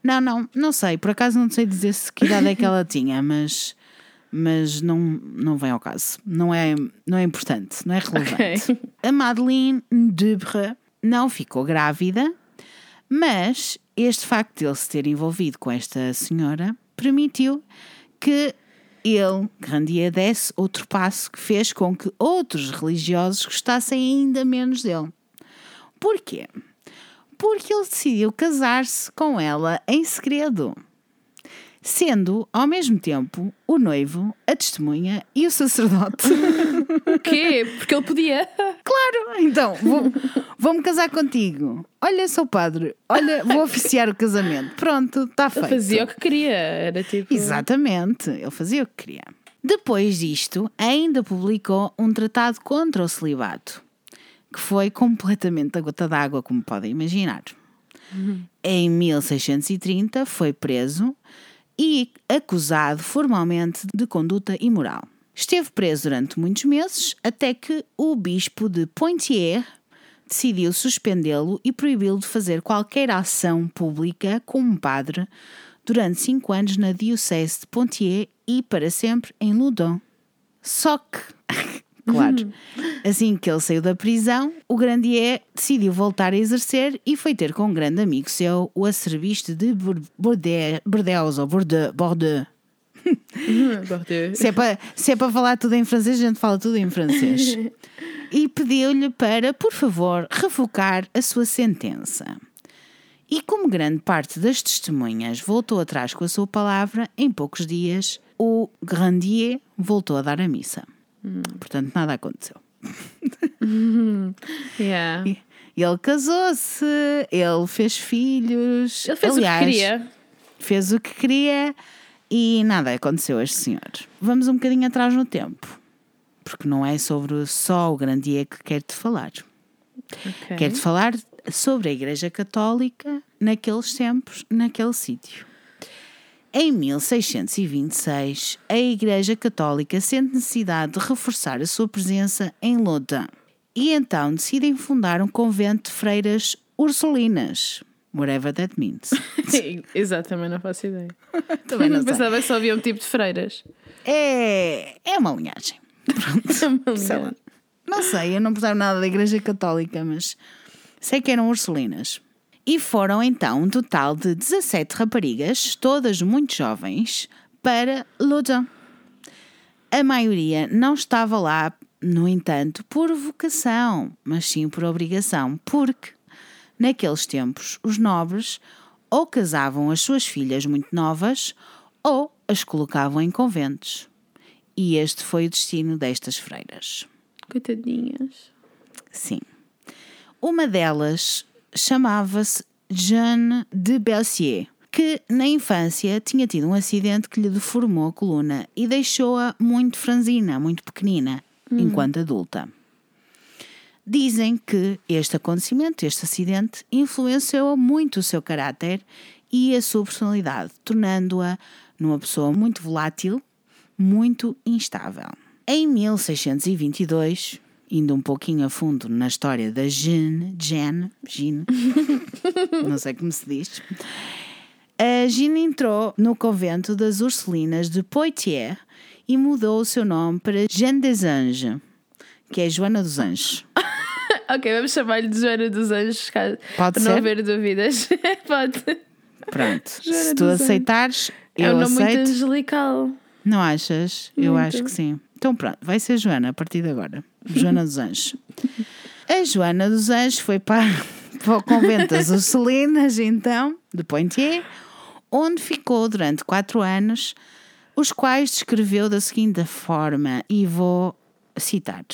Não, não, não sei. Por acaso não sei dizer se que idade é que ela tinha, mas, mas não, não vem ao caso. Não é, não é importante, não é relevante. Ok. A Madeleine de Breu não ficou grávida, mas este facto de ele se ter envolvido com esta senhora permitiu que ele, Grandier, desse outro passo que fez com que outros religiosos gostassem ainda menos dele. Porquê? Porque ele decidiu casar-se com ela em segredo, sendo ao mesmo tempo o noivo, a testemunha e o sacerdote. O quê? Porque ele podia. Claro, então, vou- vou-me casar contigo. Olha, sou padre. Olha, vou oficiar o casamento. Pronto, está Ele feito. fazia o que queria. Era tipo. Exatamente, ele fazia o que queria. Depois disto, ainda publicou um tratado contra o celibato, que foi completamente a gota d'água, como podem imaginar. Em 1630 foi preso e acusado formalmente de conduta imoral. Esteve preso durante muitos meses até que o bispo de Poitiers decidiu suspendê-lo e proibi-lo de fazer qualquer ação pública como padre durante cinco anos na Diocese de Poitiers e para sempre em Loudun. Só que, claro, assim que ele saiu da prisão, o Grandier decidiu voltar a exercer e foi ter com um grande amigo seu, o arcebispo de Bordeaux, ou. Bordeaux. Se é, para, se é para falar tudo em francês, a gente fala tudo em francês. E pediu-lhe para, por favor, revocar a sua sentença. E como grande parte das testemunhas voltou atrás com a sua palavra, em poucos dias o Grandier voltou a dar a missa. Portanto, nada aconteceu. Yeah. Ele casou-se, ele fez filhos. Ele fez Aliás, o que queria. fez o que queria e nada aconteceu a este senhor. Vamos um bocadinho atrás no tempo, porque não é sobre só o Grandier que quero-te falar. Ok. Quero-te falar sobre a Igreja Católica naqueles tempos, naquele sítio. Em 1626, a Igreja Católica sente necessidade de reforçar a sua presença em Loudun E então decidem fundar um convento de freiras ursulinas. Whatever that means. Exatamente, não faço ideia. Também não sei. Pensava que só havia um tipo de freiras. É, é uma linhagem. Pronto. sei lá. Não sei, eu não percebo nada da Igreja Católica, mas sei que eram ursulinas. E foram então um total de 17 raparigas, todas muito jovens, para Loudun. A maioria não estava lá, no entanto, por vocação, mas sim por obrigação, porque naqueles tempos os nobres ou casavam as suas filhas muito novas ou as colocavam em conventos. E este foi o destino destas freiras. Coitadinhas. Sim. Uma delas chamava-se Jeanne de Belsier, que na infância tinha tido um acidente que lhe deformou a coluna e deixou-a muito franzina, muito pequenina, enquanto adulta. Dizem que este acontecimento, este acidente, influenciou muito o seu caráter e a sua personalidade, tornando-a numa pessoa muito volátil, muito instável. Em 1622, indo um pouquinho a fundo na história da Jeanne, Jeanne, Jeanne, não sei como se diz, a Jeanne entrou no convento das Ursulinas de Poitiers e mudou o seu nome para Jeanne des Anges, que é Joana dos Anjos. ok, vamos chamar-lhe de Joana dos Anjos, caso- para não haver dúvidas. Pode. Pronto, Joana se tu aceitares, É eu um nome muito aceito. angelical. Não achas? Eu Muito. acho que sim. Então pronto, vai ser Joana a partir de agora. Joana dos Anjos. A Joana dos Anjos foi para, para o convento das Ursulinas, então, de Poitiers, onde ficou durante quatro anos, os quais descreveu da seguinte forma, e vou citar,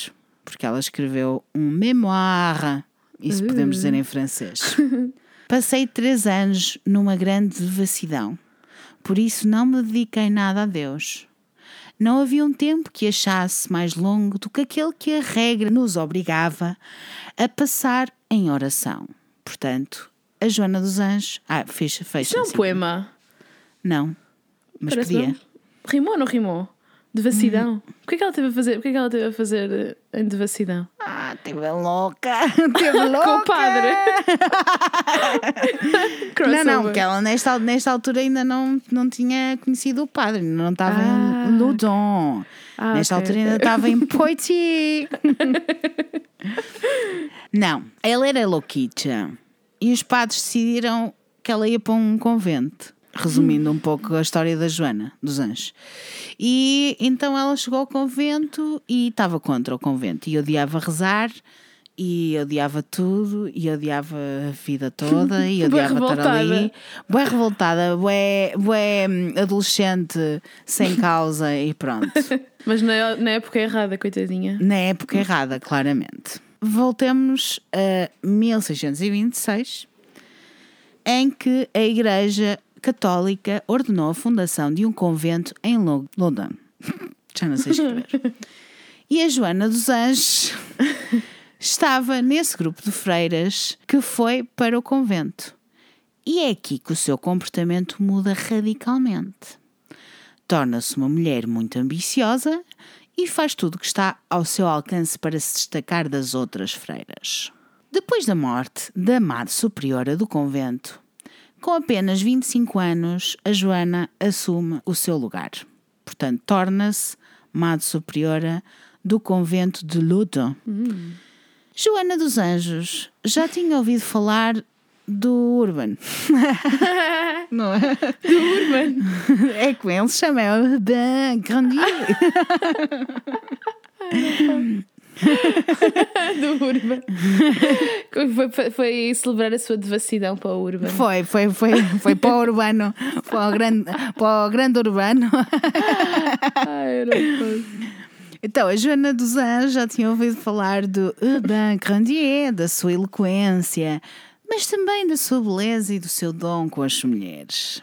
porque ela escreveu um memoire, isso podemos dizer em francês. Passei três anos numa grande devassidão, por isso não me dediquei nada a Deus. Não havia um tempo que achasse mais longo do que aquele que a regra nos obrigava a passar em oração. Portanto, a Joana dos Anjos. Ah, fecha, fecha. Isto é um sim. poema. Não, mas Parece podia. bom. Rimou ou não rimou? Devassidão. O que é que ela teve a fazer? O que é que ela teve a fazer eh, em devassidão? Ah, teve louca! Teve louca! Com o padre. Não, não, porque ela nesta, nesta altura ainda não, não tinha conhecido o padre, não estava Ah. em Loudon. Ah, nesta ok, altura ainda estava em Poitiers. não, ela era louquita e os padres decidiram que ela ia para um convento. Resumindo um pouco a história da Joana dos Anjos. E então ela chegou ao convento e estava contra o convento. E odiava rezar, e odiava tudo, e odiava a vida toda, e odiava estar ali. Bué revoltada, bué, bué hum, adolescente sem causa e pronto. Mas na, na época errada, coitadinha. Na época errada, claramente. Voltemos a 1626, em que a Igreja Católica ordenou a fundação de um convento em Lo- Loudun. Já não sei escrever. E a Joana dos Anjos estava nesse grupo de freiras que foi para o convento. E é aqui que o seu comportamento muda radicalmente. Torna-se uma mulher muito ambiciosa e faz tudo o que está ao seu alcance para se destacar das outras freiras. Depois da morte da Madre Superiora do convento, com apenas 25 anos, a Joana assume o seu lugar. Portanto, torna-se Madre Superiora do convento de Loudun. Joana dos Anjos já tinha ouvido falar do Urban. Não é? Do Urban. É como ele se chama, é Urban Grandier. Do Urban. foi, foi, celebrar a sua devassidão para o Urban. Foi, foi, foi, foi para o Urbano, para o grande, para o grande Urbano. Ai, eu não posso. Então, a Joana dos Anjos já tinha ouvido falar do Urbain Grandier, da sua eloquência, mas também da sua beleza e do seu dom com as mulheres.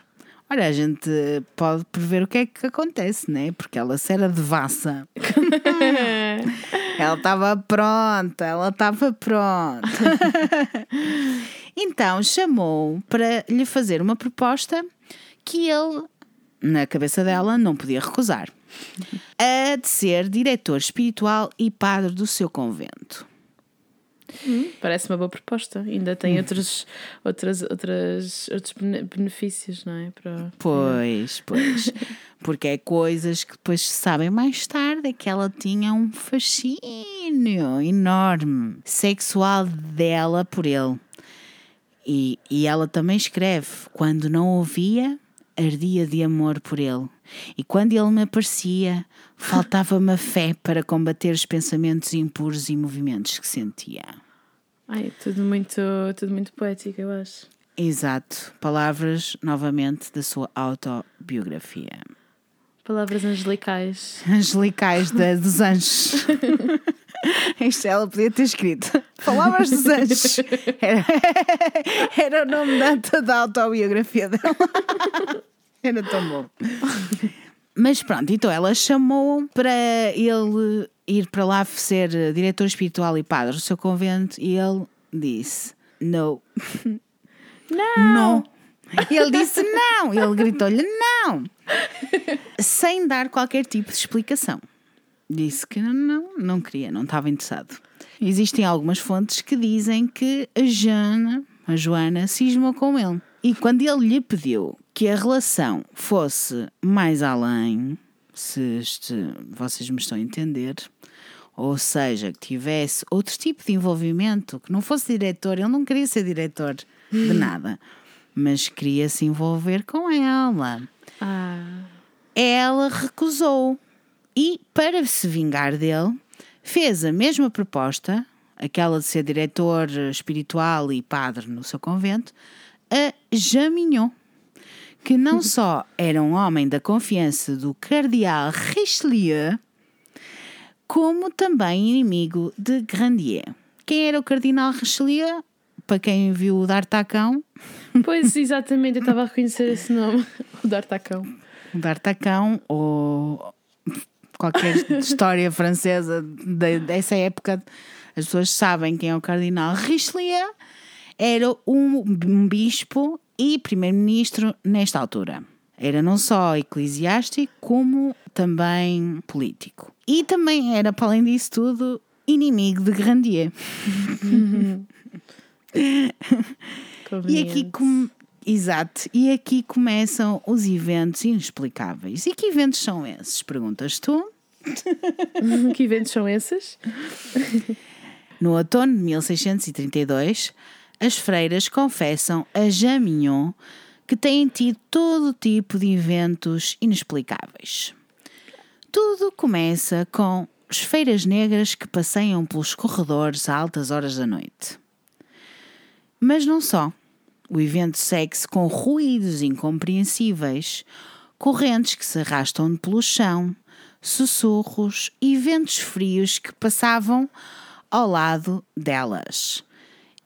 Olha, a gente pode prever o que é que acontece, né? Porque ela se era devassa. ela estava pronta, ela estava pronta. então chamou para lhe fazer uma proposta que ele, na cabeça dela, não podia recusar. A de ser diretor espiritual e padre do seu convento. Parece uma boa proposta. Ainda tem outros, outras, outras, outros bene- benefícios, não é? Para... Pois, pois. Porque é coisas que depois se sabem mais tarde é que ela tinha um fascínio enorme sexual dela por ele. E, e ela também escreve: quando não ouvia, ardia de amor por ele. E quando ele me aparecia, faltava-me a fé para combater os pensamentos impuros e movimentos que sentia. Ai, tudo muito, tudo muito poético, eu acho. Exato. Palavras, novamente, da sua autobiografia. Palavras angelicais. Angelicais da, dos anjos. Isto ela podia ter escrito. Palavras dos anjos. Era, era o nome da, da autobiografia dela. Era tão bom. Mas pronto, então ela chamou para ele ir para lá ser diretor espiritual e padre do seu convento e ele disse. Não! Não. E ele disse não. Ele gritou-lhe não. Sem dar qualquer tipo de explicação. Disse que não, não, não queria, não estava interessado. Existem algumas fontes que dizem que a Joana, a Joana, cismou com ele. E quando ele lhe pediu que a relação fosse mais além, se este, vocês me estão a entender, ou seja, que tivesse outro tipo de envolvimento, que não fosse diretor, ele não queria ser diretor de nada, mas queria se envolver com ela. Ah, Ela recusou e, para se vingar dele, fez a mesma proposta, aquela de ser diretor espiritual e padre no seu convento, a Jean Mignon, que não só era um homem da confiança do cardeal Richelieu, como também inimigo de Grandier. Quem era o cardinal Richelieu? Para quem viu o D'Artacão, pois exatamente, eu estava a reconhecer esse nome, o D'Artacão. o D'Artacão ou qualquer história francesa de- dessa época, as pessoas sabem quem é o cardinal Richelieu, era um, um bispo e primeiro-ministro nesta altura. Era não só eclesiástico, como também político. E também era, para além disso tudo, inimigo de Grandier. E aqui com... Exato. E aqui começam os eventos inexplicáveis. E que eventos são esses? Perguntas tu? Que eventos são esses? No outono de 1632, as freiras confessam a Jean Mignon que têm tido todo tipo de eventos inexplicáveis. Tudo começa com as feiras negras que passeiam pelos corredores a altas horas da noite. Mas não só. O evento segue-se com ruídos incompreensíveis, correntes que se arrastam pelo chão, sussurros e ventos frios que passavam ao lado delas.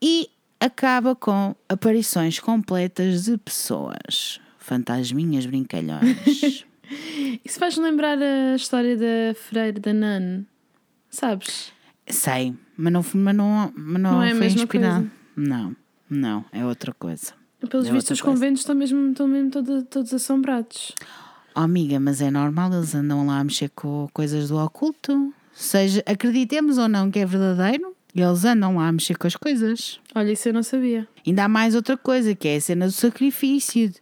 E acaba com aparições completas de pessoas, fantasminhas brincalhões. Isso faz lembrar a história da freira da Nan. Sabes? Sei, mas não, mas não, mas não, Não é foi inspirado. Não, não, é outra coisa. Pelos É vistos, os coisa. conventos estão mesmo, estão mesmo todo- todos assombrados. Oh, amiga, mas é normal, eles andam lá a mexer com coisas do oculto. Seja, acreditemos ou não que é verdadeiro, eles andam lá a mexer com as coisas. Olha, isso eu não sabia. Ainda há mais outra coisa, que é a cena do sacrifício.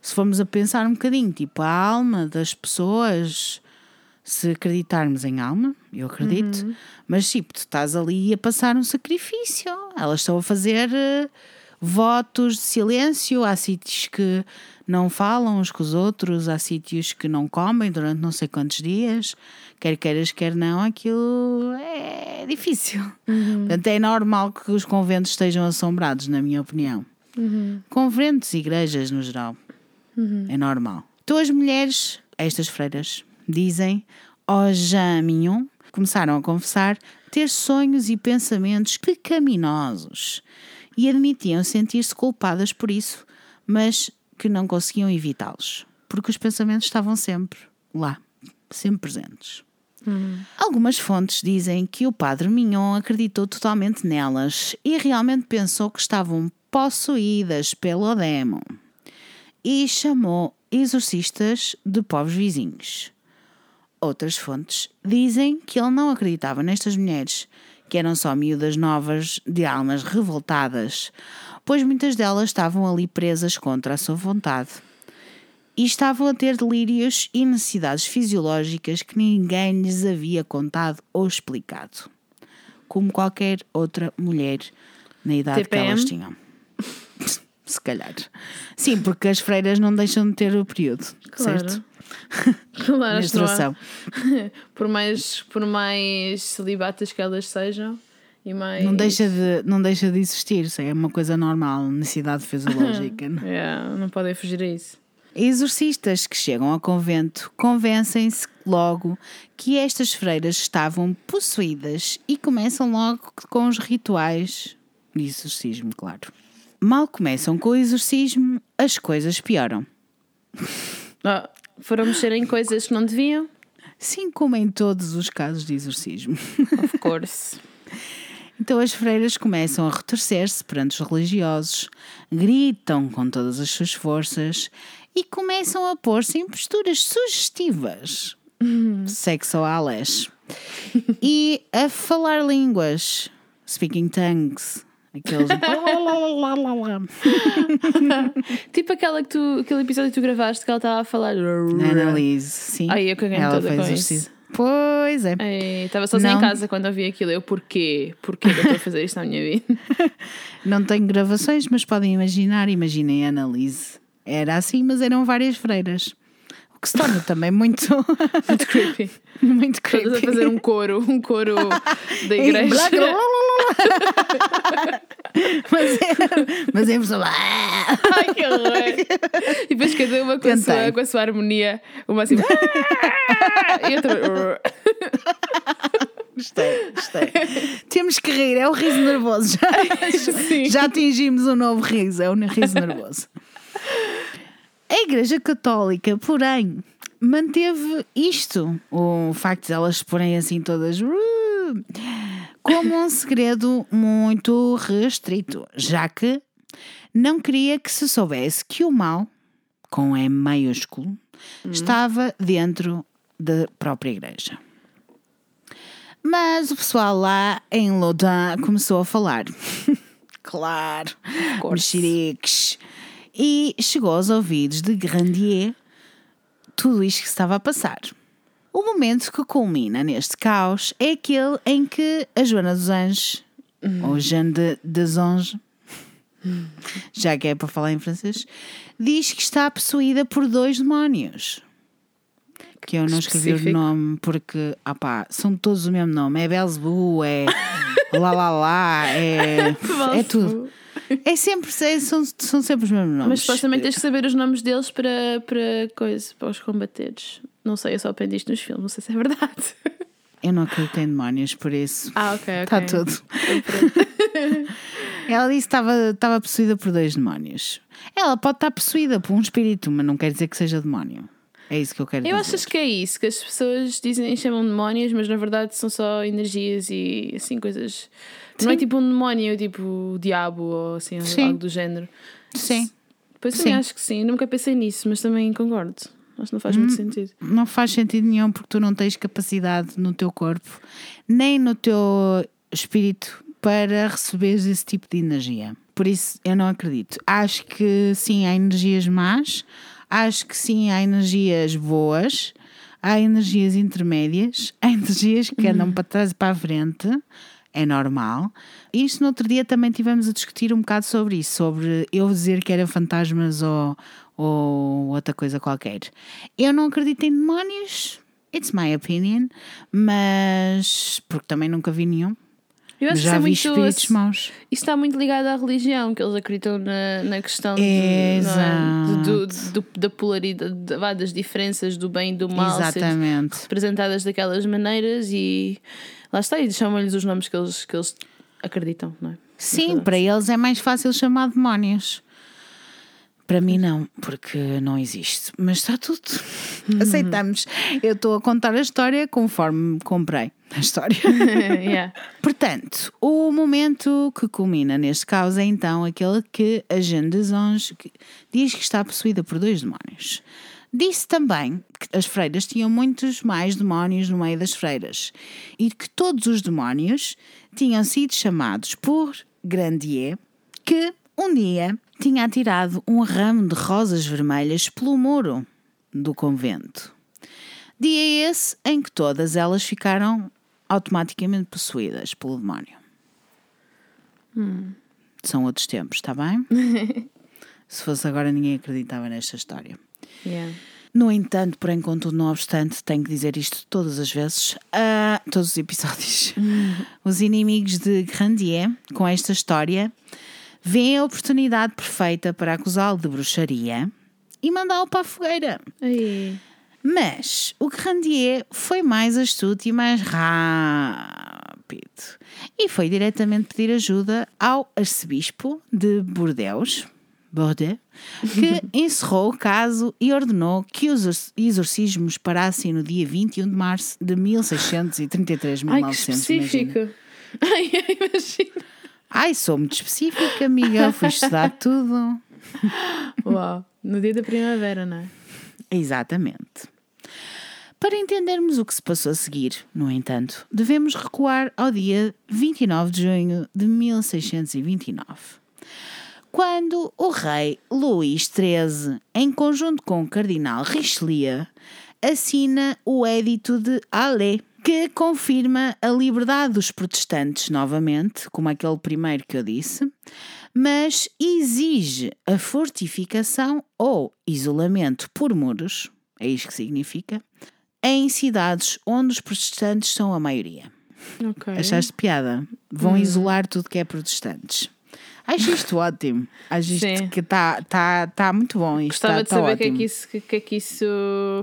Se formos a pensar um bocadinho, tipo, a alma das pessoas, se acreditarmos em alma, eu acredito, mas tipo, tu estás ali a passar um sacrifício. Elas estão a fazer eh, votos de silêncio, há sítios que não falam uns com os outros, há sítios que não comem durante não sei quantos dias, quer queiras, quer não, aquilo é difícil. Portanto, é normal que os conventos estejam assombrados, na minha opinião. Conventos, igrejas no geral. É normal. Então as mulheres, estas freiras, dizem ao Jean Mignon, começaram a confessar ter sonhos e pensamentos pecaminosos e admitiam sentir-se culpadas por isso, mas que não conseguiam evitá-los, porque os pensamentos estavam sempre lá, sempre presentes. Algumas fontes dizem que o padre Mignon acreditou totalmente nelas e realmente pensou que estavam possuídas pelo demo e chamou exorcistas de povos vizinhos. Outras fontes dizem que ele não acreditava nestas mulheres, que eram só miúdas novas de almas revoltadas, pois muitas delas estavam ali presas contra a sua vontade. E estavam a ter delírios e necessidades fisiológicas que ninguém lhes havia contado ou explicado. Como qualquer outra mulher na idade que TPM? elas tinham. Se calhar. Sim, porque as freiras não deixam de ter o período, certo? Claro, há- Menstruação. por mais, por mais celibatas que elas sejam e mais. Não deixa, de, não deixa de existir, isso é uma coisa normal, necessidade fisiológica. não é? Yeah, não podem fugir a isso. Exorcistas que chegam ao convento convencem-se logo que estas freiras estavam possuídas e começam logo com os rituais de exorcismo, claro. Mal começam com o exorcismo, as coisas pioram. Ah, foram mexer em coisas que não deviam? Sim, como em todos os casos de exorcismo. Of course. Então as freiras começam a retorcer-se perante os religiosos, gritam com todas as suas forças e começam a pôr-se em posturas sugestivas, sexuais, e a falar línguas, speaking tongues, aqueles. tipo aquela que tu, aquele episódio que tu gravaste que ela estava a falar. Annalise, sim. Ai, eu caguei-me Ela toda fez com exercício. Pois é. Estava sozinha Não. em casa quando ouvi aquilo. Eu, porquê? Porquê que eu estou a fazer isto na minha vida? Não tenho gravações, mas podem imaginar. Imaginem a Annalise. Era assim, mas eram várias freiras. O que se torna também muito, Muito creepy. muito Todas a creepy. fazer um coro, um coro da igreja. mas é, mas é pessoa. Ai, que horror! E depois cada uma com a, sua, com a sua harmonia, uma assim. e outra. Gostei, gostei. Temos que rir, é o riso nervoso. Já, já atingimos um novo riso, é o riso nervoso. A Igreja Católica, porém, manteve isto, o facto de elas porem assim todas, uh, como um segredo muito restrito, já que não queria que se soubesse que o mal, com E maiúsculo, estava dentro da própria Igreja. Mas o pessoal lá em Lodan começou a falar. claro, mexeriques. E chegou aos ouvidos de Grandier tudo isto que estava a passar. O momento que culmina neste caos é aquele em que a Joana dos Anjos, ou Jeanne de, des Anges, já que é para falar em francês, diz que está possuída por dois demónios. Que eu não escrevi o Específico. nome porque, ah pá, são todos o mesmo nome. É Belzebu, é lá lá lá, é, é tudo. É sempre, é- são, são sempre os mesmos nomes. Mas supostamente tens que saber os nomes deles para, para, coisa, para os combateres. Não sei, eu só aprendi isto nos filmes, não sei se é verdade. Eu não acredito em demónios, por isso. Ah, ok, ok. Está tudo. Ela disse que estava, estava possuída por dois demónios. Ela pode estar possuída por um espírito, mas não quer dizer que seja demónio. É isso que eu quero Eu dizer. acho que é isso, que as pessoas dizem chamam demónios, mas na verdade são só energias e assim coisas. Não é Sim. tipo um demónio, tipo o diabo ou assim, Sim. algo do género. Sim. Pois Sim. acho que sim, nunca pensei nisso, mas também concordo. Acho que não faz Hum. muito sentido. Não faz sentido nenhum porque tu não tens capacidade no teu corpo, nem no teu espírito para receberes esse tipo de energia. Por isso eu não acredito. Acho que sim, há energias más, acho que sim, há energias boas, há energias intermédias, há energias que andam para trás e para a frente. É normal. Isto no outro dia também tivemos a discutir um bocado sobre isso, sobre eu dizer que era fantasmas ou, ou outra coisa qualquer. Eu não acredito em demónios, it's my opinion, mas porque também nunca vi nenhum. Eu acho Já que isso é muito. maus. Isso está muito ligado à religião, que eles acreditam na, na questão de, é? Do- do- da polaridade, das diferenças do bem e do mal Exatamente. representadas daquelas maneiras e lá está, e chamam-lhes os nomes que eles, que eles acreditam, não é? Sim, para eles é mais fácil chamar demónios. Para mim não, porque não existe. Mas está tudo. Aceitamos. Eu estou a contar a história conforme comprei a história. yeah. Portanto, o momento que culmina neste caos é então aquele que a Jeanne des Anges que diz que está possuída por dois demónios. Disse também que as freiras tinham muitos mais demónios no meio das freiras e que todos os demónios tinham sido chamados por Grandier, que um dia tinha atirado um ramo de rosas vermelhas pelo muro do convento. Dia esse em que todas elas ficaram automaticamente possuídas pelo demónio. São outros tempos, está bem? Se fosse agora, ninguém acreditava nesta história. Yeah. No entanto, porém, contudo, não obstante, tenho que dizer isto todas as vezes, a todos os episódios. Os inimigos de Grandier, com esta história, veem a oportunidade perfeita para acusá-lo de bruxaria e mandá-lo para a fogueira. Ai. Mas o Grandier foi mais astuto e mais rápido e foi diretamente pedir ajuda ao arcebispo de Bordeaux, Bordeaux que encerrou o caso e ordenou que os exor- exorcismos parassem no dia 21 de março de 1633, Ai, que 1900. imagina. específico. Ai, imagina. Ai, sou muito específica, amiga, fui estudar tudo. Uau. No dia da primavera, não é? Exatamente. Para entendermos o que se passou a seguir, no entanto, devemos recuar ao dia 29 de junho de 1629, quando o rei Luís XIII, em conjunto com o cardinal Richelieu, assina o Édito de Alais, que confirma a liberdade dos protestantes novamente, como aquele primeiro que eu disse, mas exige a fortificação ou isolamento por muros, é isto que significa, em cidades onde os protestantes são a maioria. Ok. Achaste piada? Vão Hum. isolar tudo que é protestantes. Acho isto ótimo. Acho isto Sim. que está tá, tá muito bom. Isto Gostava tá, de tá saber o que, é que, isso, que, que é que isso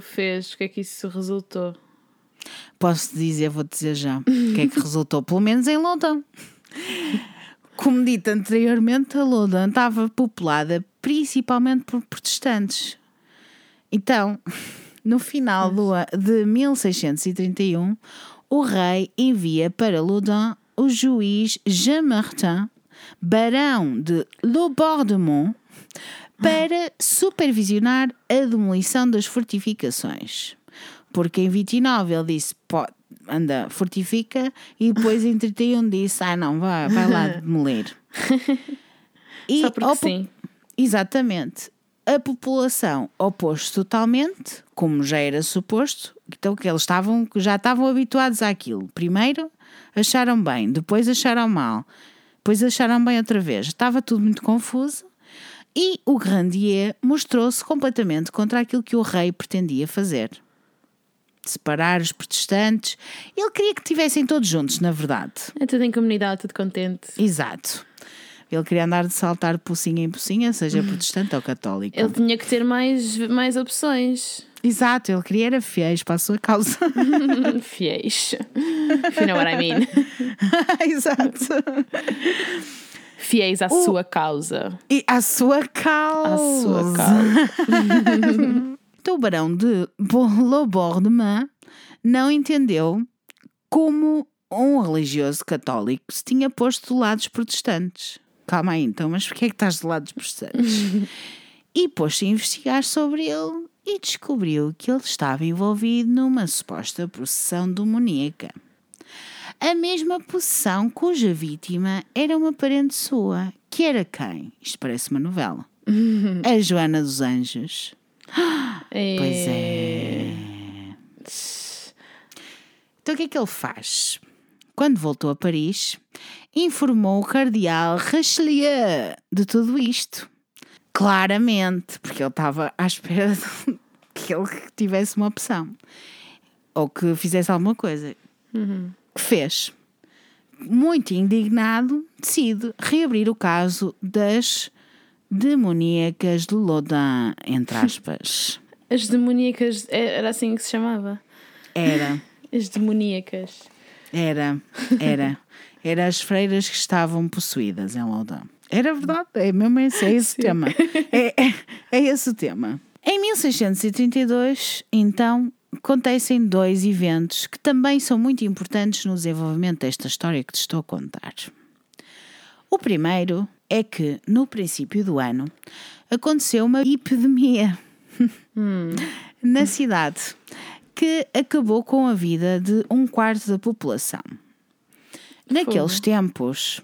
fez, o que é que isso resultou. Posso dizer, vou dizer já. O que é que resultou? Pelo menos em London. Como dito anteriormente, a estava populada principalmente por protestantes. Então, no final do, de 1631, o rei envia para Loudun o juiz Jean Martin, barão de Laubordemont, para supervisionar a demolição das fortificações. Porque em 29 ele disse, pode, anda, fortifica, e depois em 31 disse, ah não, vai, vai lá demolir. E Só porque sim. Exatamente. A população opôs-se totalmente, como já era suposto, então que eles estavam, já estavam habituados àquilo. Primeiro acharam bem, depois acharam mal, depois acharam bem outra vez. Estava tudo muito confuso e o Grandier mostrou-se completamente contra aquilo que o rei pretendia fazer. Separar os protestantes. Ele queria que estivessem todos juntos, na verdade. É tudo em comunidade, tudo contente. Exato. Ele queria andar de saltar de pocinha em pocinha, seja protestante ou católico. Ele tinha que ter mais, mais opções. Exato, ele queria era fiéis para a sua causa. Fiéis. If you know what I mean. Exato. Fiéis à sua causa. E a sua causa. À sua causa. O barão de Lobordemont não entendeu como um religioso católico se tinha posto do lado dos protestantes. Calma aí, então, mas porquê é que estás do lado dos protestantes? e pôs-se a investigar sobre ele e descobriu que ele estava envolvido numa suposta processão demoníaca. A mesma possessão cuja vítima era uma parente sua, que era quem? Isto parece uma novela. A Joana dos Anjos. Pois é. Então o que é que ele faz? Quando voltou a Paris, informou o cardeal Richelieu de tudo isto. Claramente, porque ele estava à espera de que ele tivesse uma opção. Ou que fizesse alguma coisa. Que fez. Muito indignado, decide reabrir o caso das demoníacas de Lodin, entre aspas. As demoníacas, é- era assim que se chamava? Era. As demoníacas. Era, era. Era as freiras que estavam possuídas em Loudun. Era verdade, é mesmo esse, é esse o tema. É, é, é esse o tema. Em 1632, então, acontecem dois eventos que também são muito importantes no desenvolvimento desta história que te estou a contar. O primeiro é que, no princípio do ano, aconteceu uma epidemia. na cidade, que acabou com a vida de um quarto da população. Naqueles tempos,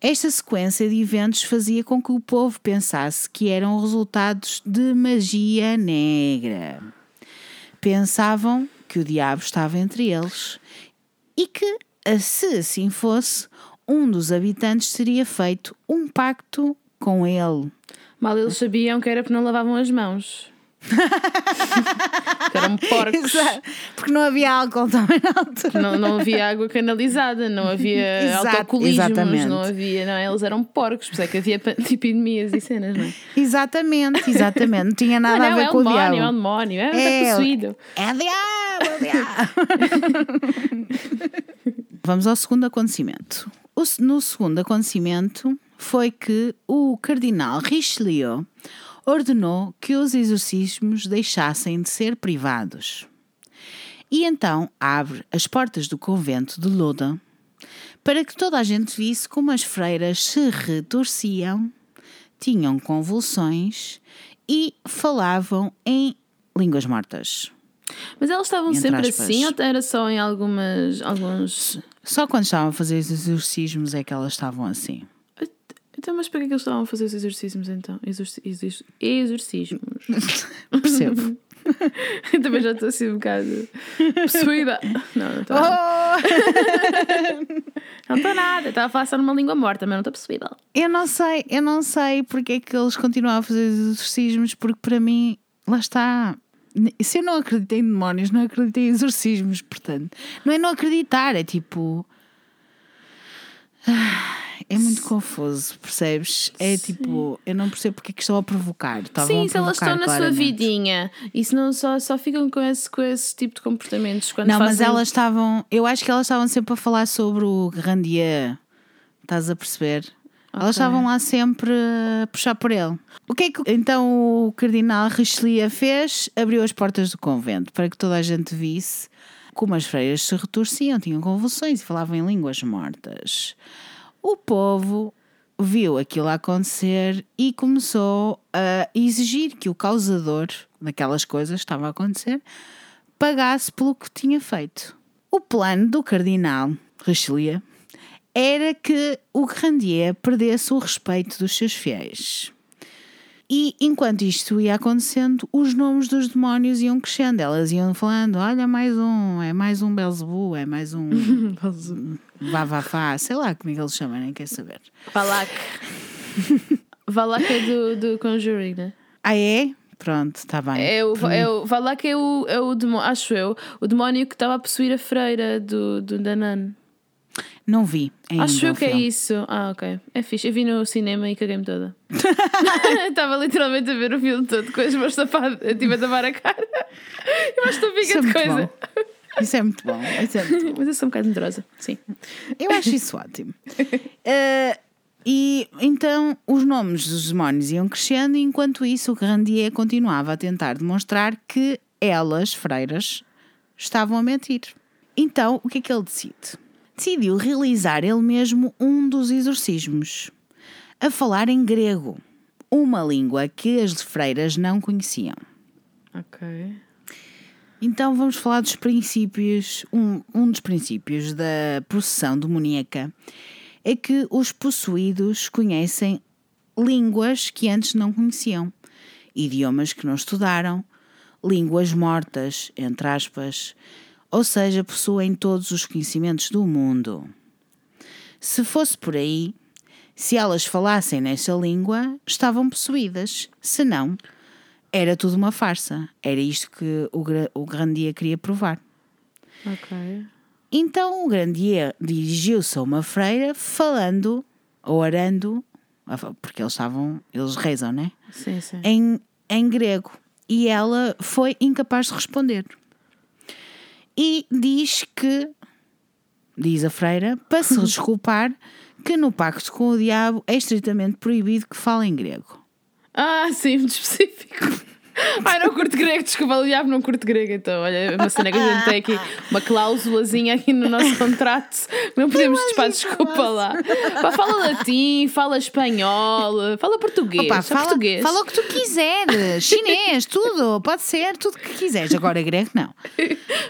esta sequência de eventos fazia com que o povo pensasse que eram resultados de magia negra. Pensavam que o diabo estava entre eles e que, se assim fosse, um dos habitantes teria feito um pacto com ele. Mal eles sabiam que era porque não lavavam as mãos. eram porcos. Exato. Porque não havia álcool também na altura. Não, não havia água canalizada, não havia Exato, autocolismos, exatamente. não havia, não, eles eram porcos, por isso é que havia epidemias e cenas, não é? Exatamente, exatamente. Não tinha nada não, a ver é com o o demónio, é o diabo. demónio, é, É, está possuído. É diabo, é diabo. Vamos ao segundo acontecimento. O no segundo acontecimento foi que o cardinal Richelieu ordenou que os exorcismos deixassem de ser privados. E então abre as portas do convento de Loudun para que toda a gente visse como as freiras se retorciam, tinham convulsões e falavam em línguas mortas. Mas elas estavam Entre sempre aspas. assim ou era só em algumas. alguns. Só quando estavam a fazer os exorcismos é que elas estavam assim. Então, mas para que é que eles estavam a fazer os exorcismos então? Exorci- exor- exorcismos. Percebo. Eu também já estou assim um bocado possuída. Não, não estou. Não estou nada. Estava a falar só numa língua morta, mas não estou possuída. Eu não sei, eu não sei porque é que eles continuam a fazer os exorcismos, porque para mim, lá está. Se eu não acredito em demónios, não acredito em exorcismos, portanto. Não é não acreditar, é tipo. Ah, É muito confuso, percebes? É tipo, eu não percebo porque é que estão a provocar. Estavam Sim, a se elas provocar, estão na sua claramente. vidinha e se não só, só ficam com esse, com esse tipo de comportamentos quando Não, mas fazem- elas estavam. Eu acho que elas estavam sempre a falar sobre o Grandier. Estás a perceber? Elas estavam lá sempre a puxar por ele. O que é que então o Cardinal Richelieu fez? Abriu as portas do convento para que toda a gente visse como as freiras se retorciam, tinham convulsões e falavam em línguas mortas. O povo viu aquilo acontecer e começou a exigir que o causador daquelas coisas que estava a acontecer pagasse pelo que tinha feito. O plano do cardinal Richelieu era que o Grandier perdesse o respeito dos seus fiéis. E enquanto isto ia acontecendo, os nomes dos demónios iam crescendo. Elas iam falando: olha, mais um, é mais um Belzebu, é mais um Vavafá, sei lá como é que eles chamam, nem quer saber. Valak. Valak é do, do Conjuring, né? Ah, é? Pronto, está bem. É o, é o, Valak é o, é o demónio, acho eu, o demónio que estava a possuir a freira do, do Danan. Não vi. Ainda Acho eu que é filme. isso. Ah, ok. É fixe. Eu vi no cinema e caguei-me toda. Estava literalmente a ver o filme todo com as mãos tapadas. Eu estive a tapar a cara. Eu acho que fica é de coisa. bom. Isso é muito bom. Isso é muito bom. Mas eu sou um bocado medrosa. Sim. Eu acho isso ótimo. Eh, e então os nomes dos demónios iam crescendo, e enquanto isso o Grandier continuava a tentar demonstrar que elas, freiras, estavam a mentir. Então o que é que ele decide? Decidiu realizar ele mesmo um dos exorcismos, a falar em grego, uma língua que as freiras não conheciam. Ok. Então vamos falar dos princípios. Um, um dos princípios da possessão demoníaca é que os possuídos conhecem línguas que antes não conheciam, idiomas que não estudaram, línguas mortas, entre aspas, ou seja, possuem todos os conhecimentos do mundo. Se fosse por aí, se elas falassem nessa língua, estavam possuídas. Se não, era tudo uma farsa. Era isto que o, o Grandier queria provar. Ok. Então o Grandier dirigiu-se a uma freira falando, ou orando, porque eles estavam, eles rezam, né? Sim, sim. Em, em grego. E ela foi incapaz de responder. E diz que, diz a freira, para se desculpar, que no pacto com o diabo é estritamente proibido que fale em grego. Ah, sim, muito específico. Ai, não curto grego, desculpa, o diabo não curto grego. Então, olha, é uma cena que a gente tem aqui, uma cláusulazinha aqui no nosso contrato. Não podemos despar, desculpa lá. Pá, fala latim, fala espanhol, fala português. Opa, fala, português. fala o que tu quiseres, chinês, tudo, pode ser, tudo que quiseres. Agora grego, não.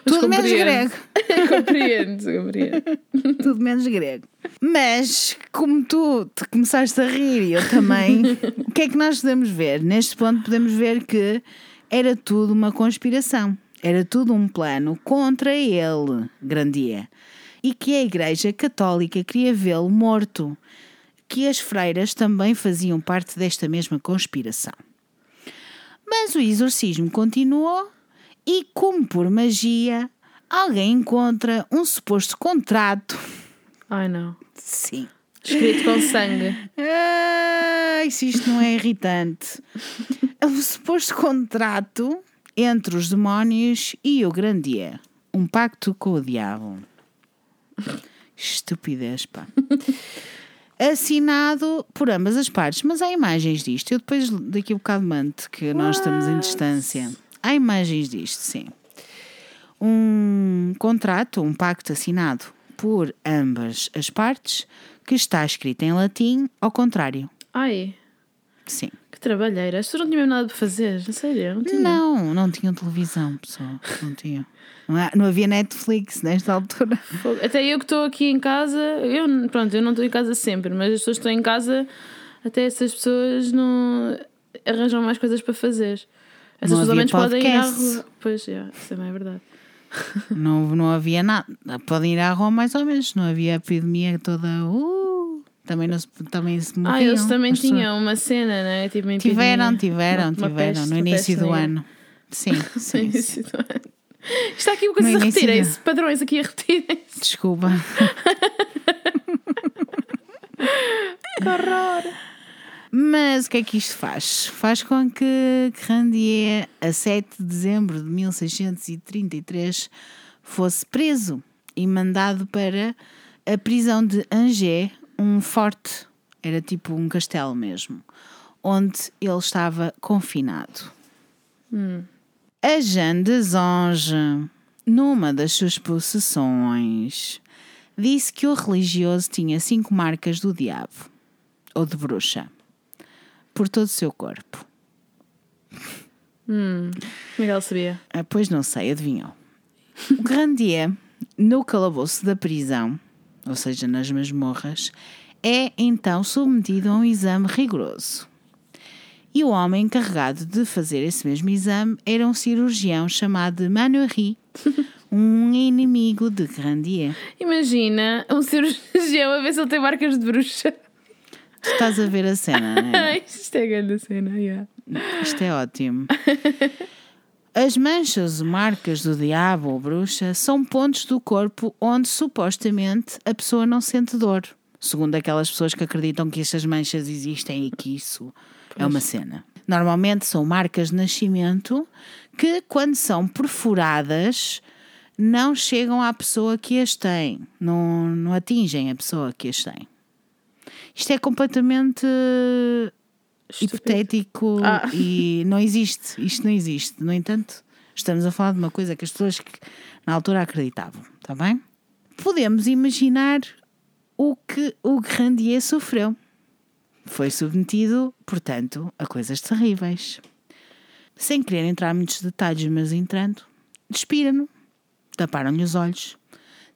Tudo menos grego. compreendo, compreendo. Tudo menos grego. Mas, como tu te começaste a rir e eu também, o que é que nós podemos ver? Neste ponto, podemos ver que era tudo uma conspiração. Era tudo um plano contra ele, Grandier. E que a Igreja Católica queria vê-lo morto. Que as freiras também faziam parte desta mesma conspiração. Mas o exorcismo continuou e, como por magia, alguém encontra um suposto contrato. Ai, não. Sim. Escrito com sangue. Ai, se isto não é irritante. Um suposto contrato entre os demónios e o Grandier. Um pacto com o diabo. Estupidez, pá. Assinado por ambas as partes, mas há imagens disto. Eu depois daqui a um bocado mando que nós estamos em distância. Há imagens disto, sim. Um contrato, um pacto assinado por ambas as partes, que está escrito em latim, ao contrário. Ai, Sim. que trabalheira. As pessoas não tinham nada para fazer, a sério. Não tinham. Não, não tinham televisão, pessoal. Não tinham. Não, havia Netflix nesta altura. Até eu que estou aqui em casa, eu, pronto, eu não estou em casa sempre, mas as pessoas que estão em casa, até essas pessoas não arranjam mais coisas para fazer. Essas Não pessoas ao menos podem ir à rua. Pois, já, isso também é verdade. Não, não havia nada. Podem ir à rua mais ou menos. Não havia epidemia toda. Uh, também, não se, também se morriam. Ah, eles também tinham uma cena, né? Tipo, uma Tiveram, tiveram, Uma- uma tiveram. peste, no início do negra. ano. Sim, No sim. sim. início do ano. Está aqui uma coisa No a repetirem-se, padrões aqui a repetirem-se. Desculpa. Que horror! Mas o que é que isto faz? Faz com que Grandier, a 7 de dezembro de 1633, fosse preso e mandado para a prisão de Angers, um forte, era tipo um castelo mesmo, onde ele estava confinado. A Jeanne des Anges, numa das suas possessões, disse que o religioso tinha cinco marcas do diabo, ou de bruxa, por todo o seu corpo. Como é que ela sabia? Ah, pois não sei, adivinhou. O Grandier, no calabouço da prisão, ou seja, nas masmorras, é então submetido a um exame rigoroso. E o homem encarregado de fazer esse mesmo exame era um cirurgião chamado Manoury, um inimigo de Grandier. Imagina um cirurgião a ver se ele tem marcas de bruxa. Tu estás a ver a cena, não é? Ai, isto é grande cena, yeah. Isto é ótimo. As manchas ou marcas do diabo ou bruxa são pontos do corpo onde supostamente a pessoa não sente dor. Segundo aquelas pessoas que acreditam que estas manchas existem e que isso é uma cena. Normalmente são marcas de nascimento que, quando são perfuradas, não chegam à pessoa que as tem, não, não atingem a pessoa que as tem. Isto é completamente Estúpido. hipotético Ah. e não existe. Isto não existe. No entanto, estamos a falar de uma coisa que as pessoas que na altura acreditavam, está bem? Podemos imaginar o que o Grandier sofreu. Foi submetido, portanto, a coisas terríveis. Sem querer entrar em muitos detalhes, mas entrando, despiram-no, taparam-lhe os olhos,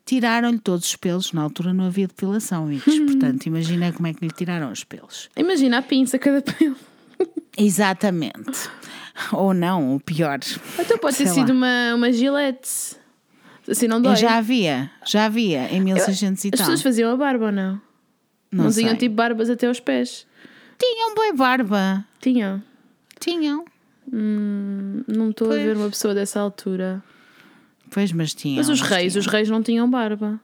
tiraram-lhe todos os pelos. Na altura não havia depilação, amigos. Portanto, imagina como é que lhe tiraram os pelos. Imagina a pinça cada pelo. Exatamente. Ou não, o pior. Então pode ter sido uma, uma gilete. Assim não dói. Já havia, já havia em 1600 e As tal. pessoas faziam a barba ou não? Não, Não, tinham sei. tipo barbas até aos pés. Tinham boi barba. Tinham. Tinham. Hum, não estou a Pois. ver uma pessoa dessa altura. Pois, mas tinham. Mas os reis, os reis não tinham barba.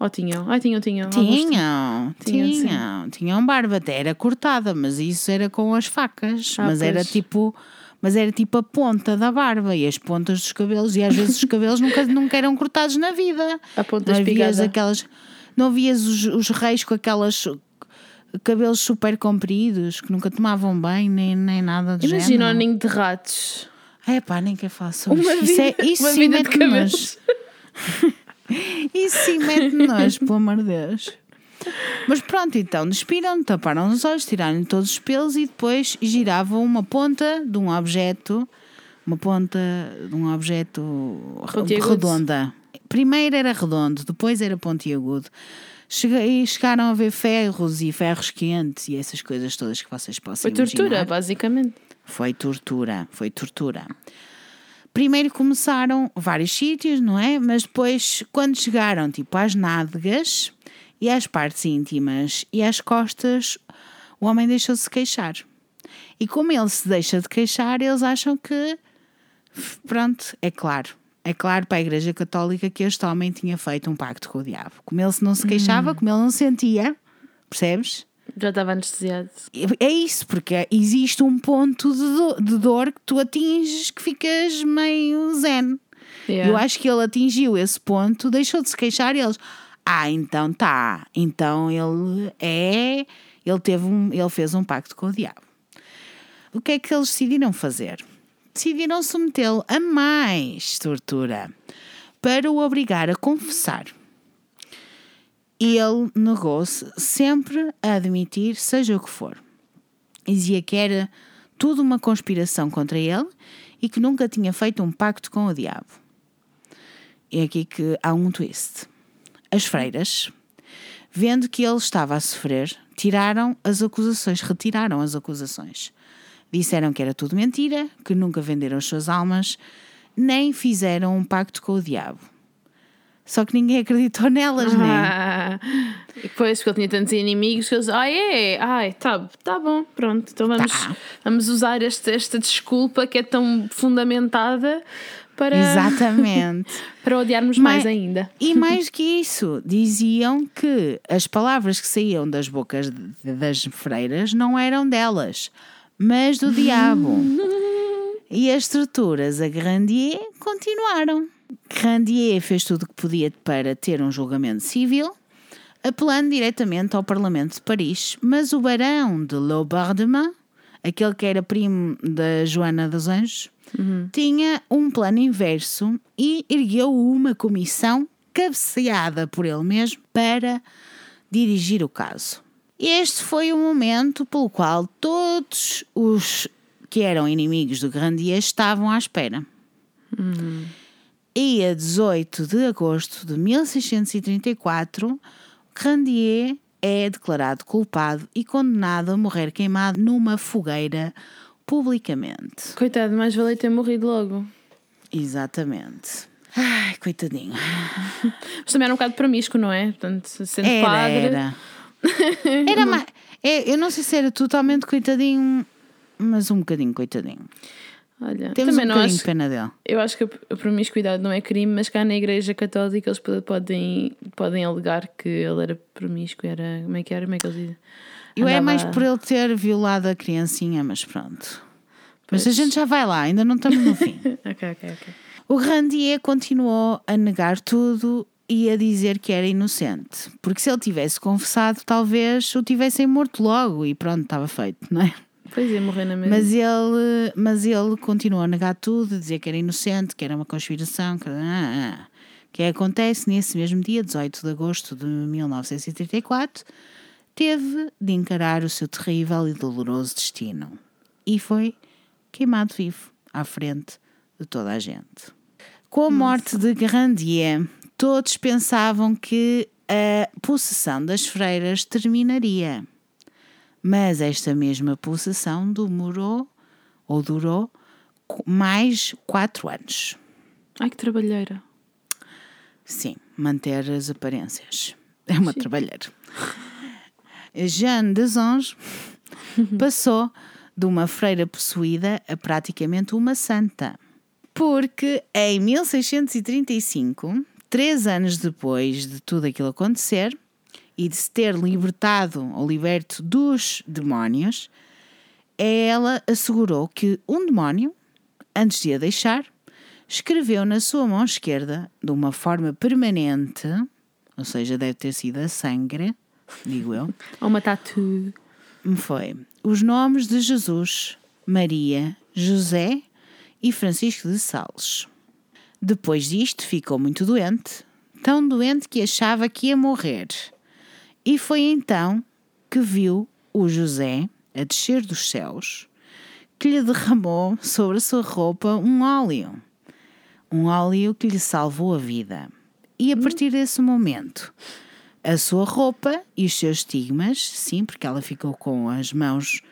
Ou tinham? Ai, tinham, tinham. Tinham, Tinham, tinham, tinham barba, até era cortada, mas isso era com as facas. Ah, mas era pois. tipo, mas era tipo a ponta da barba e as pontas dos cabelos, e às vezes os cabelos nunca, nunca eram cortados na vida. A ponta não espigada. aquelas, não havias os, os reis com aquelas cabelos super compridos, que nunca tomavam bem, nem, nem nada do Imagina o género. ninho de ratos. É pá, nem quer falar sobre Uma isso. vida, Isso, é, isso uma sim de mete cabelos. Isso sim mete nojo, pelo amor de Deus. Mas pronto, então, despiram, taparam os olhos, tiraram todos os pelos e depois giravam uma ponta de um objeto, uma ponta de um objeto Pontiagudo. redonda. Primeiro era redondo, depois era pontiagudo. Cheguei, chegaram a ver ferros e ferros quentes e essas coisas todas que vocês possam Foi tortura, imaginar. basicamente. Foi tortura, foi tortura. Primeiro começaram vários sítios, não é? Mas depois, quando chegaram tipo às nádegas e às partes íntimas e às costas, o homem deixou-se queixar. E como ele se deixa de queixar, eles acham que, pronto, é claro. É claro para a Igreja Católica que este homem tinha feito um pacto com o diabo. Como ele não se queixava, como ele não sentia, percebes? Já estava anestesiado. É isso, porque existe um ponto de do- de dor, que tu atinges que ficas meio zen. Yeah. Eu acho que ele atingiu esse ponto, deixou de se queixar e eles. Ah, então tá. Então ele é. Ele, teve um, ele fez um pacto com o diabo. O que é que eles decidiram fazer? Decidiram submetê-lo a mais tortura para o obrigar a confessar. Ele negou-se sempre a admitir, seja o que for. Dizia que era tudo uma conspiração contra ele e que nunca tinha feito um pacto com o diabo. É aqui que há um twist. As freiras, vendo que ele estava a sofrer, tiraram as acusações, retiraram as acusações. Disseram que era tudo mentira, que nunca venderam as suas almas, nem fizeram um pacto com o diabo. Só que ninguém acreditou nelas, né? Ah, e depois, porque ele tinha tantos inimigos, que eles, ah, é, ai, tá, tá bom, pronto, então vamos, Tá. vamos usar esta, esta desculpa que é tão fundamentada para, Exatamente. para odiarmos Mas- mais ainda. E mais que isso, diziam que as palavras que saíam das bocas de- das freiras não eram delas, mas do diabo. E as torturas a Grandier continuaram. Grandier fez tudo o que podia para ter um julgamento civil, apelando diretamente ao Parlamento de Paris, mas o barão de Laubardemont, aquele que era primo da Joana dos Anjos, tinha um plano inverso e ergueu uma comissão cabeceada por ele mesmo para dirigir o caso. Este foi o momento pelo qual todos os que eram inimigos do Grandier estavam à espera. E a 18 de agosto de 1634, Grandier é declarado culpado e condenado a morrer queimado numa fogueira publicamente. Coitado, mais valeu ter morrido logo. Exatamente. Ai, coitadinho. Mas também era um bocado promíscuo, não é? Portanto, sendo Era, padre. era. Era mais. Eu não sei se era totalmente coitadinho, mas um bocadinho coitadinho. Olha, Temos também um não bocadinho acho, pena dele. Eu acho que a promiscuidade não é crime, mas cá na Igreja Católica eles pod- podem, podem alegar que ele era promíscuo, era. Como é que era? Como é que eles dizem? Eu é mais por ele ter violado a criancinha, mas pronto. Mas a Pois. gente já vai lá, ainda não estamos no fim. Ok, ok, ok. O Randier continuou a negar tudo e a dizer que era inocente. Porque se ele tivesse confessado, talvez o tivessem morto logo e pronto, estava feito, não é? Pois é, morrer na mesma. Mas ele, mas ele continuou a negar tudo, a dizer que era inocente, que era uma conspiração. Que, ah, ah. que acontece nesse mesmo dia, 18 de agosto de 1934, teve de encarar o seu terrível e doloroso destino. E foi queimado vivo à frente de toda a gente. Com a morte de Grandier, todos pensavam que a possessão das freiras terminaria. Mas esta mesma possessão demorou ou durou mais quatro anos. Ai, que trabalheira. Sim, manter as aparências. É uma trabalheira. Jeanne des Anges passou de uma freira possuída a praticamente uma santa. Porque em 1635, três anos depois de tudo aquilo acontecer e de se ter libertado ou liberto dos demónios, ela assegurou que um demónio, antes de a deixar, escreveu na sua mão esquerda, de uma forma permanente, ou seja, deve ter sido a sangue, digo eu. Ou uma tatu. Foi os nomes de Jesus, Maria, José e Francisco de Sales. Depois disto, ficou muito doente, tão doente que achava que ia morrer. E foi então que viu o José a descer dos céus, que lhe derramou sobre a sua roupa um óleo. Um óleo que lhe salvou a vida. E a partir desse momento, a sua roupa e os seus estigmas, sim, porque ela ficou com as mãos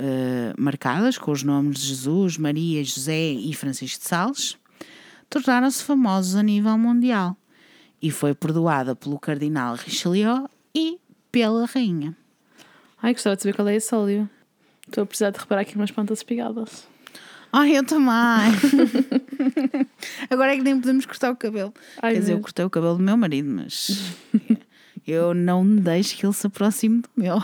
uh, marcadas com os nomes de Jesus, Maria, José e Francisco de Sales, tornaram-se famosos a nível mundial e foi perdoada pelo Cardinal Richelieu e pela Rainha. Ai, gostava de saber qual é esse óleo. Estou a precisar de reparar aqui umas plantas espigadas. Ai, eu também. Agora é que nem podemos cortar o cabelo. Ai, Quer dizer, eu Deus. cortei o cabelo do meu marido, mas eu não deixo que ele se aproxime do meu.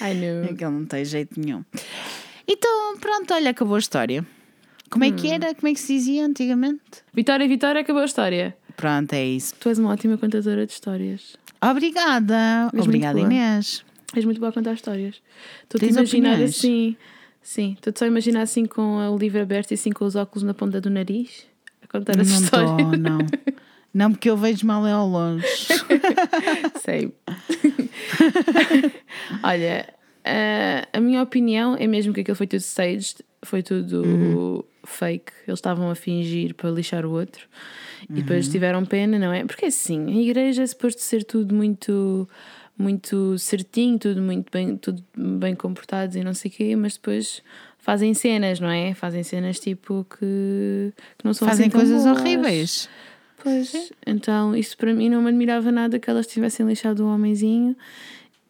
I know. É que ele não tem jeito nenhum. Então, pronto, olha, acabou a história. Como é que era? Como é que se dizia antigamente? Vitória, Vitória, acabou a história. Pronto, é isso. Tu és uma ótima contadora de histórias. Obrigada. muito Obrigada. Inês. És muito boa a contar histórias. Estou-te a imaginar opiniões? assim. Sim, estou-te só a imaginar assim com o livro aberto e assim com os óculos na ponta do nariz. A contar as Não histórias. estou, não. Não, porque eu vejo mal é ao longe. Sei. Olha, a, a minha opinião é mesmo que aquilo foi tudo staged, foi tudo Uhum. Fake. Eles estavam a fingir para lixar o outro e Uhum. depois tiveram pena, não é? Porque assim, a igreja é suposto ser tudo muito. Muito certinho, tudo muito bem, tudo bem comportados e não sei o quê, mas depois fazem cenas, não é? Fazem cenas tipo que, que não são Fazem assim coisas boas. horríveis. Pois, então isso para mim não me admirava nada que elas tivessem lixado o homenzinho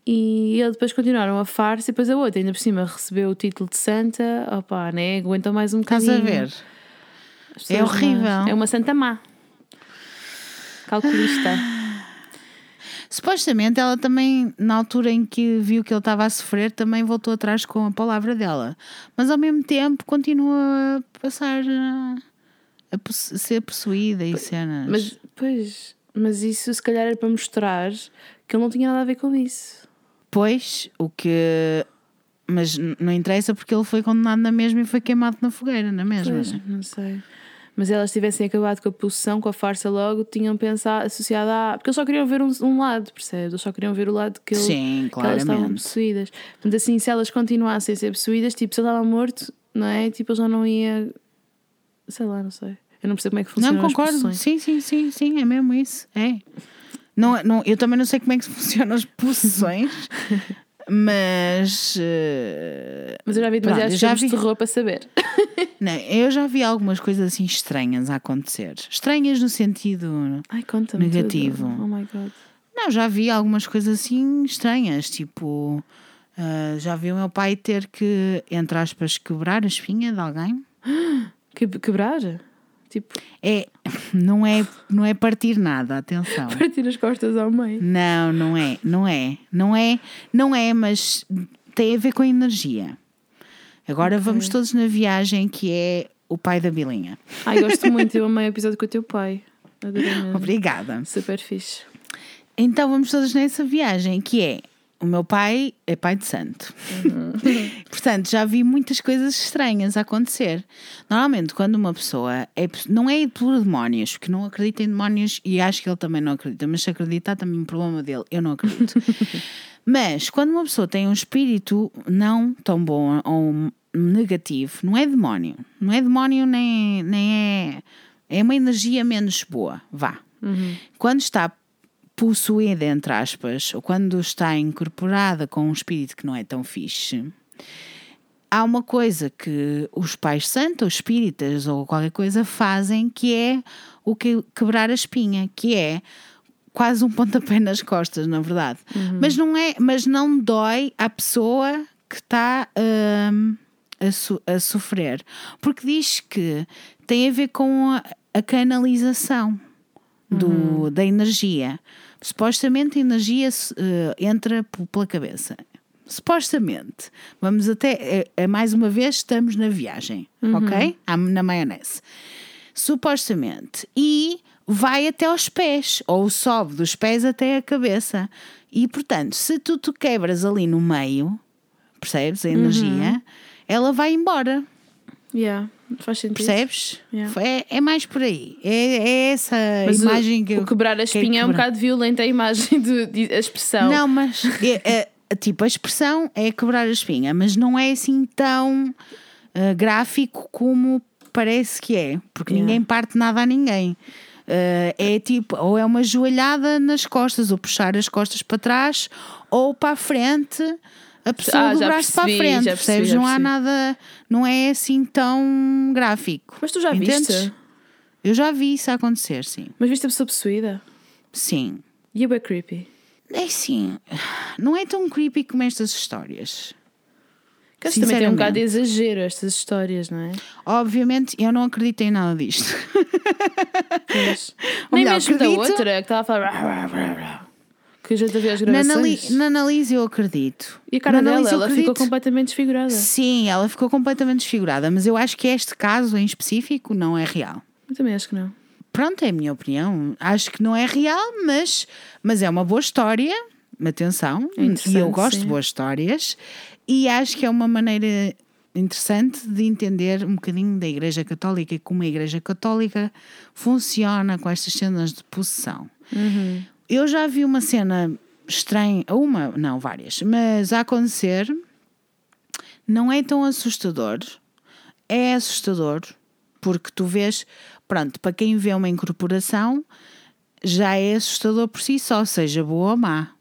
e eles depois continuaram a farsa e depois a outra ainda por cima recebeu o título de santa, opá, né? Aguentam mais um Estás bocadinho. a ver? É horrível. más. É uma santa má. Calculista. Supostamente ela também, na altura em que viu que ele estava a sofrer, também voltou atrás com a palavra dela. Mas ao mesmo tempo continua a passar a, a posse- ser possuída e cenas. Mas, pois, mas isso se calhar era para mostrar que ele não tinha nada a ver com isso. Pois, o que. Mas não interessa porque ele foi condenado na mesma e foi queimado na fogueira, na mesma. Pois, não sei. Mas elas tivessem acabado com a possessão, com a farsa logo, tinham pensado, associado a. Porque eles só queriam ver um, um lado, percebes? Eles só queriam ver o lado que, ele, Sim, que elas estavam possuídas. Portanto, assim, se elas continuassem a ser possuídas, tipo, se ele estava morto, não é? Tipo, ele já não ia. Sei lá, não sei. Eu não percebo como é que funcionam Não, concordo. Sim, sim, sim, sim, é mesmo isso. É. Não, não, eu também não sei como é que funcionam as possessões, mas. eh, Mas eu já vi eu já de vi. terror para saber. não, eu já vi algumas coisas assim estranhas a acontecer. Estranhas no sentido. Ai. Negativo. tudo. Oh my god. Não, já vi algumas coisas assim estranhas, tipo. ah, já vi o meu pai ter que, entre aspas, quebrar a espinha de alguém. Que, quebrar? Tipo, É, não é, não é partir nada, atenção. partir as costas ao meio. Não, não é, não é, não é, não é, mas tem a ver com a energia. Agora vamos todos na viagem que é o pai da Bilinha. Ai, gosto muito. Eu amei o episódio com o teu pai. Adorei mesmo. Obrigada. Super fixe. Então vamos todos nessa viagem que é o meu pai é pai de santo. Portanto, já vi muitas coisas estranhas a acontecer. Normalmente, quando uma pessoa é, não é por demónios, porque não acredita em demónios e acho que ele também não acredita, mas se acreditar também é um problema dele, eu não acredito. mas quando uma pessoa tem um espírito não tão bom ou negativo, não é demónio, não é demónio nem, nem é. É uma energia menos boa, vá. Quando está possuída, entre aspas, ou quando está incorporada com um espírito que não é tão fixe, há uma coisa que os pais santos, ou espíritas, ou qualquer coisa fazem que é o que quebrar a espinha, que é quase um pontapé nas costas, na verdade. Mas não é, mas não dói à pessoa que está hum, a, so- a sofrer, porque diz que tem a ver com a, a canalização do, da energia. Supostamente a energia eh, entra pela cabeça. Supostamente. Vamos até. eh, eh, mais uma vez, estamos na viagem, ok? À- Na maionese. Supostamente. E vai até aos pés, ou sobe dos pés até a cabeça. E portanto, se tu te quebras ali no meio, percebes? A energia, ela vai embora. Yeah, faz sentido. Percebes? Yeah. É, é mais por aí. É, é essa Mas o- imagem que eu. o quebrar a espinha é um bocado violenta a imagem, de, de- a expressão. Não, mas é- é- tipo, a expressão é quebrar a espinha, mas não é assim tão ah, gráfico como parece que é, porque Yeah. ninguém parte nada a ninguém. Ah, é tipo, ou é uma joelhada nas costas, ou puxar as costas para trás, ou para a frente, a pessoa Ah, dobrar-se para a frente, percebes? percebi, já não há nada, não é assim tão gráfico. Mas tu já Entendes? viste? Eu já vi isso acontecer, sim. Mas viste a pessoa possuída? Sim. E é creepy. É assim, não é tão creepy como estas histórias. Que que também tem um bocado de exagero estas histórias, não é? Obviamente, eu não acredito em nada disto. Mas, nem melhor, mesmo da acredito- outra que estava a falar. Que gente havia as Na, gravações. Anali- na Analise eu acredito. E a cara Na dela, ela ficou completamente desfigurada. Sim, ela ficou completamente desfigurada, mas eu acho que este caso em específico não é real. Eu também acho que não. Pronto, é a minha opinião. Acho que não é real, mas, mas é uma boa história. Atenção, e eu gosto sim. de boas histórias, e acho que é uma maneira interessante de entender um bocadinho da Igreja Católica e como a Igreja Católica funciona com estas cenas de possessão. Eu já vi uma cena estranha, uma, não, várias, mas a acontecer não é tão assustador. É assustador porque tu vês, pronto, para quem vê uma incorporação já é assustador por si só, seja boa ou má.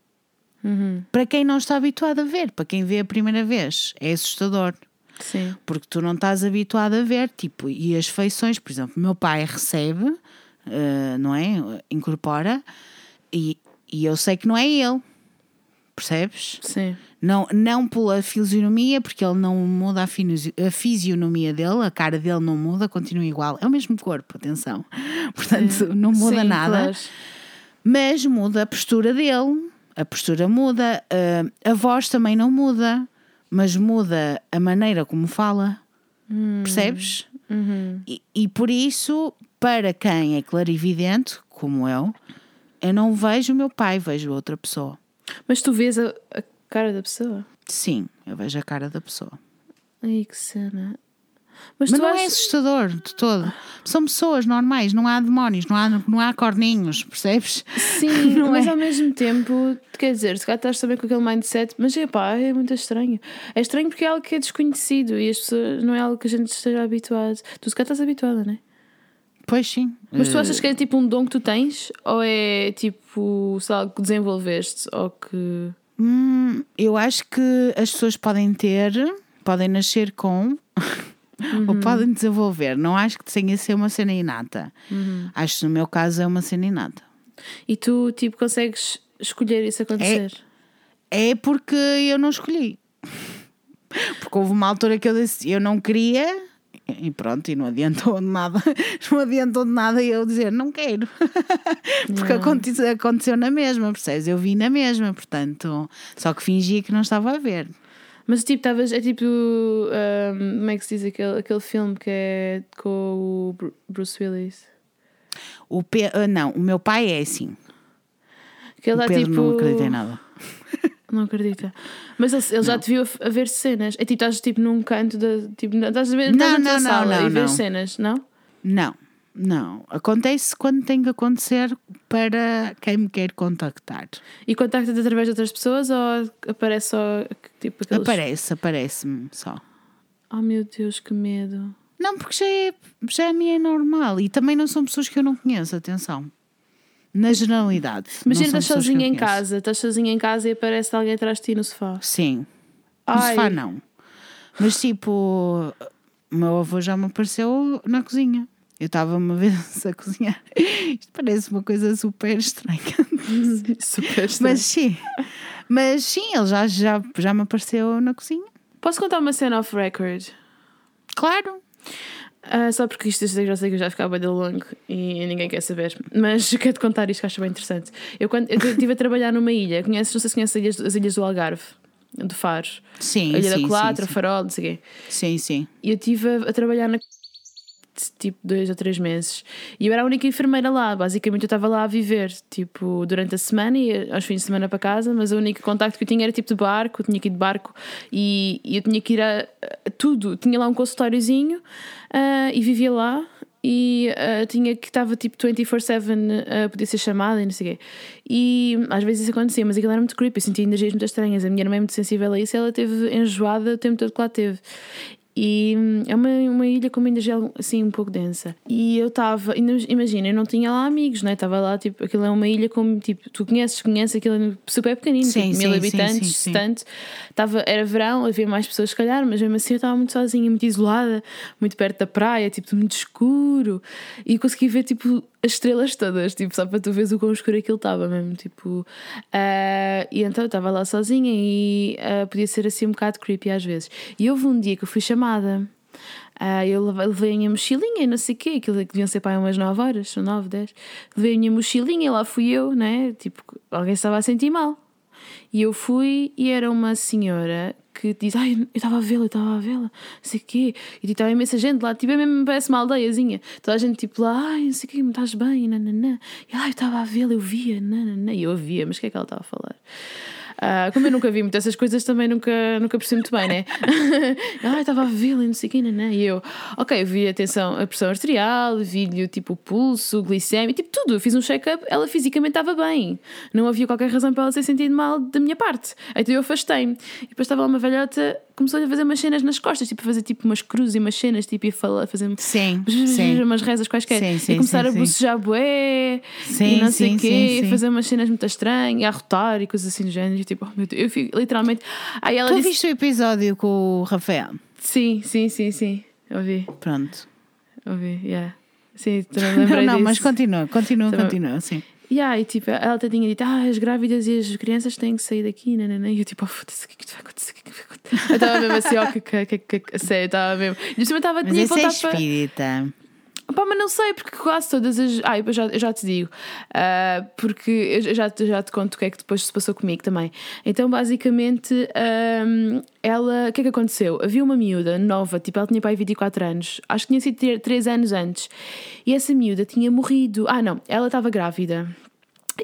Para quem não está habituado a ver, para quem vê a primeira vez, é assustador. Sim. Porque tu não estás habituado a ver, tipo, e as feições, por exemplo, meu pai recebe, eh, não é? Incorpora, e, e eu sei que não é ele, percebes? Sim. Não, não pela fisionomia, porque ele não muda a, a fisionomia dele, a cara dele não muda, continua igual. É o mesmo corpo, atenção. Portanto, não muda Sim, nada claro. mas muda a postura dele, a postura muda, a, a voz também não muda, mas muda a maneira como fala. Percebes? E, e por isso, para quem é clarividente, como eu, eu não vejo o meu pai, vejo outra pessoa. Mas tu vês a, a cara da pessoa? Sim, eu vejo a cara da pessoa. Ai, que cena. Mas, Mas tu não é achas... assustador de todo. São pessoas normais, não há demónios, não há, não há corninhos, percebes? Sim, mas é? ao mesmo tempo, quer dizer, se calhar estás também com aquele mindset, mas é pá, é muito estranho. É estranho porque é algo que é desconhecido e as pessoas não é algo que a gente esteja habituado. Tu se calhar estás habituada, não é? Pois sim. Mas tu Eh, achas que é tipo um dom que tu tens? Ou é tipo, sei lá, algo que desenvolveste? Ou que. Hum, eu acho que as pessoas podem ter, podem nascer com, ou podem desenvolver. Não acho que tenha ser uma cena inata. Acho que no meu caso é uma cena inata. E tu, tipo, consegues escolher isso acontecer? É porque eu não escolhi. Porque houve uma altura que eu disse eu não queria e pronto, e não adiantou de nada. Não adiantou de nada eu dizer não quero. Porque aconteceu, aconteceu na mesma, percebes? Eu vi na mesma, portanto, só que fingia que não estava a ver. Mas tipo, estavas. É tipo. ahm, como é que se diz aquele, aquele filme que é com o Bru- Bruce Willis? O Pe- ah, não, o meu pai é assim. Que ele o está Pedro tipo. não acredita em nada. Não acredita. Mas ele, ele já te viu a, a ver cenas. É tipo, estás tipo num canto da. Tipo, estás a ver Não, não, não, sala não, e não. cenas, não? Não, não. Acontece quando tem que acontecer para quem me quer contactar. E contacta-te através de outras pessoas ou aparece só tipo aqueles. Aparece, aparece-me só. Oh meu Deus, que medo. Não, porque já, é, já a mim é normal. E também não são pessoas que eu não conheço, atenção. Na generalidade. Imagina estás sozinha em casa, estás sozinha em casa e aparece alguém atrás de ti no sofá. Sim. No Ai. sofá não. Mas tipo, o meu avô já me apareceu na cozinha. Eu estava uma vez a cozinhar. Isto parece uma coisa super estranha. Super Mas sim. Mas sim, ele já, já, já me apareceu na cozinha. Posso contar uma cena off record? Claro. Ah, só porque isto já sei que eu já ficava bem longo e ninguém quer saber. Mas eu quero te contar isto que acho bem interessante. Eu, quando eu estive a trabalhar numa ilha, conheces, não sei se conheces as ilhas, as ilhas do Algarve, do Faro. Sim, a ilha sim, da Colatra, sim, Farol, não sei o quê. sim. Sim, sim. E eu estive a, a trabalhar na. Tipo dois ou três meses. E eu era a única enfermeira lá. Basicamente eu estava lá a viver, tipo, durante a semana e aos fins de semana para casa, mas o único contacto que eu tinha era tipo de barco, eu tinha que ir de barco e, e eu tinha que ir a, a tudo. Tinha lá um consultóriozinho uh, e vivia lá e uh, tinha que estava tipo 24-7 a uh, poder ser chamada e não sei quê. E às vezes isso acontecia, mas aquilo era muito creepy, eu sentia energias muito estranhas. A minha irmã é muito sensível a isso ela teve enjoada o tempo todo que lá teve. E hum, é uma, uma ilha com uma energia assim um pouco densa. E eu estava, imagina, eu não tinha lá amigos, né? Estava lá, tipo, aquilo é uma ilha como, tipo, tu conheces, conheces aquilo é super pequenino, sim, tipo, sim, mil habitantes, sim, tanto. Tava, era verão, havia mais pessoas, se calhar, mas mesmo assim eu estava muito sozinha, muito isolada, muito perto da praia, tipo, muito escuro. E consegui ver, tipo, as estrelas todas, tipo, só para tu veres o quão escuro aquilo estava mesmo, tipo. Uh, e então eu estava lá sozinha e uh, podia ser assim um bocado creepy às vezes. E houve um dia que eu fui chamada. Uh, eu levei a minha mochilinha e não sei o quê, aquilo que deviam ser para umas 9 horas, são 9, 10. Levei a minha mochilinha e lá fui eu, né? Tipo, alguém estava a sentir mal. E eu fui e era uma senhora que diz: Ai, eu estava a vê-la, eu estava a vê-la, não sei o quê. E estava tipo, imensa gente lá, tipo, é mesmo parece uma aldeiazinha. Toda a gente tipo lá, ai, não sei o quê, estás bem, nananã. E ai, eu estava a vê-la, eu via, nananã. E eu ouvia, mas o que é que ela estava a falar? Uh, como eu nunca vi muitas essas coisas, também nunca, nunca percebi muito bem, né? ah, estava a vê-la e não sei o quê, né? E eu, ok, eu vi atenção, a pressão arterial, vi-lhe tipo o pulso, glicemia, tipo tudo. Eu fiz um check-up, ela fisicamente estava bem. Não havia qualquer razão para ela ter sentido mal da minha parte. Então eu afastei-me. E depois estava lá uma velhota começou a fazer umas cenas nas costas, tipo a fazer tipo umas cruzes e umas cenas, tipo, e falar, fazer sim, sim. umas rezas quaisquer. Sim, sim, e começar sim, a bocejar bué e não sei o quê, e fazer umas cenas muito estranhas, e a rotar e coisas assim do género. E, tipo, oh, meu Deus, eu fico literalmente. Aí ela tu disse... viste o episódio com o Rafael? Sim, sim, sim, sim. Ouvi. Pronto. Ouvi, yeah. Sim, não, não, não mas continua, continua, então, continua, sim. Yeah, e tipo, ela até tinha dito, ah, as grávidas e as crianças têm que sair daqui, nanana. E eu tipo, oh, foda-se, o que é que vai acontecer? Que é que? Eu estava mesmo assim, ó, que, que, que, que, sério, estava mesmo. E eu estava Mas esse é espírita. Pá, mas não sei, porque quase todas as. Ah, eu já, eu já te digo. Uh, porque eu já, já te conto o que é que depois se passou comigo também. Então, basicamente, um, ela. O que é que aconteceu? Havia uma miúda nova, tipo, ela tinha pai 24 anos. Acho que tinha sido 3 anos antes. E essa miúda tinha morrido. Ah, não, ela estava grávida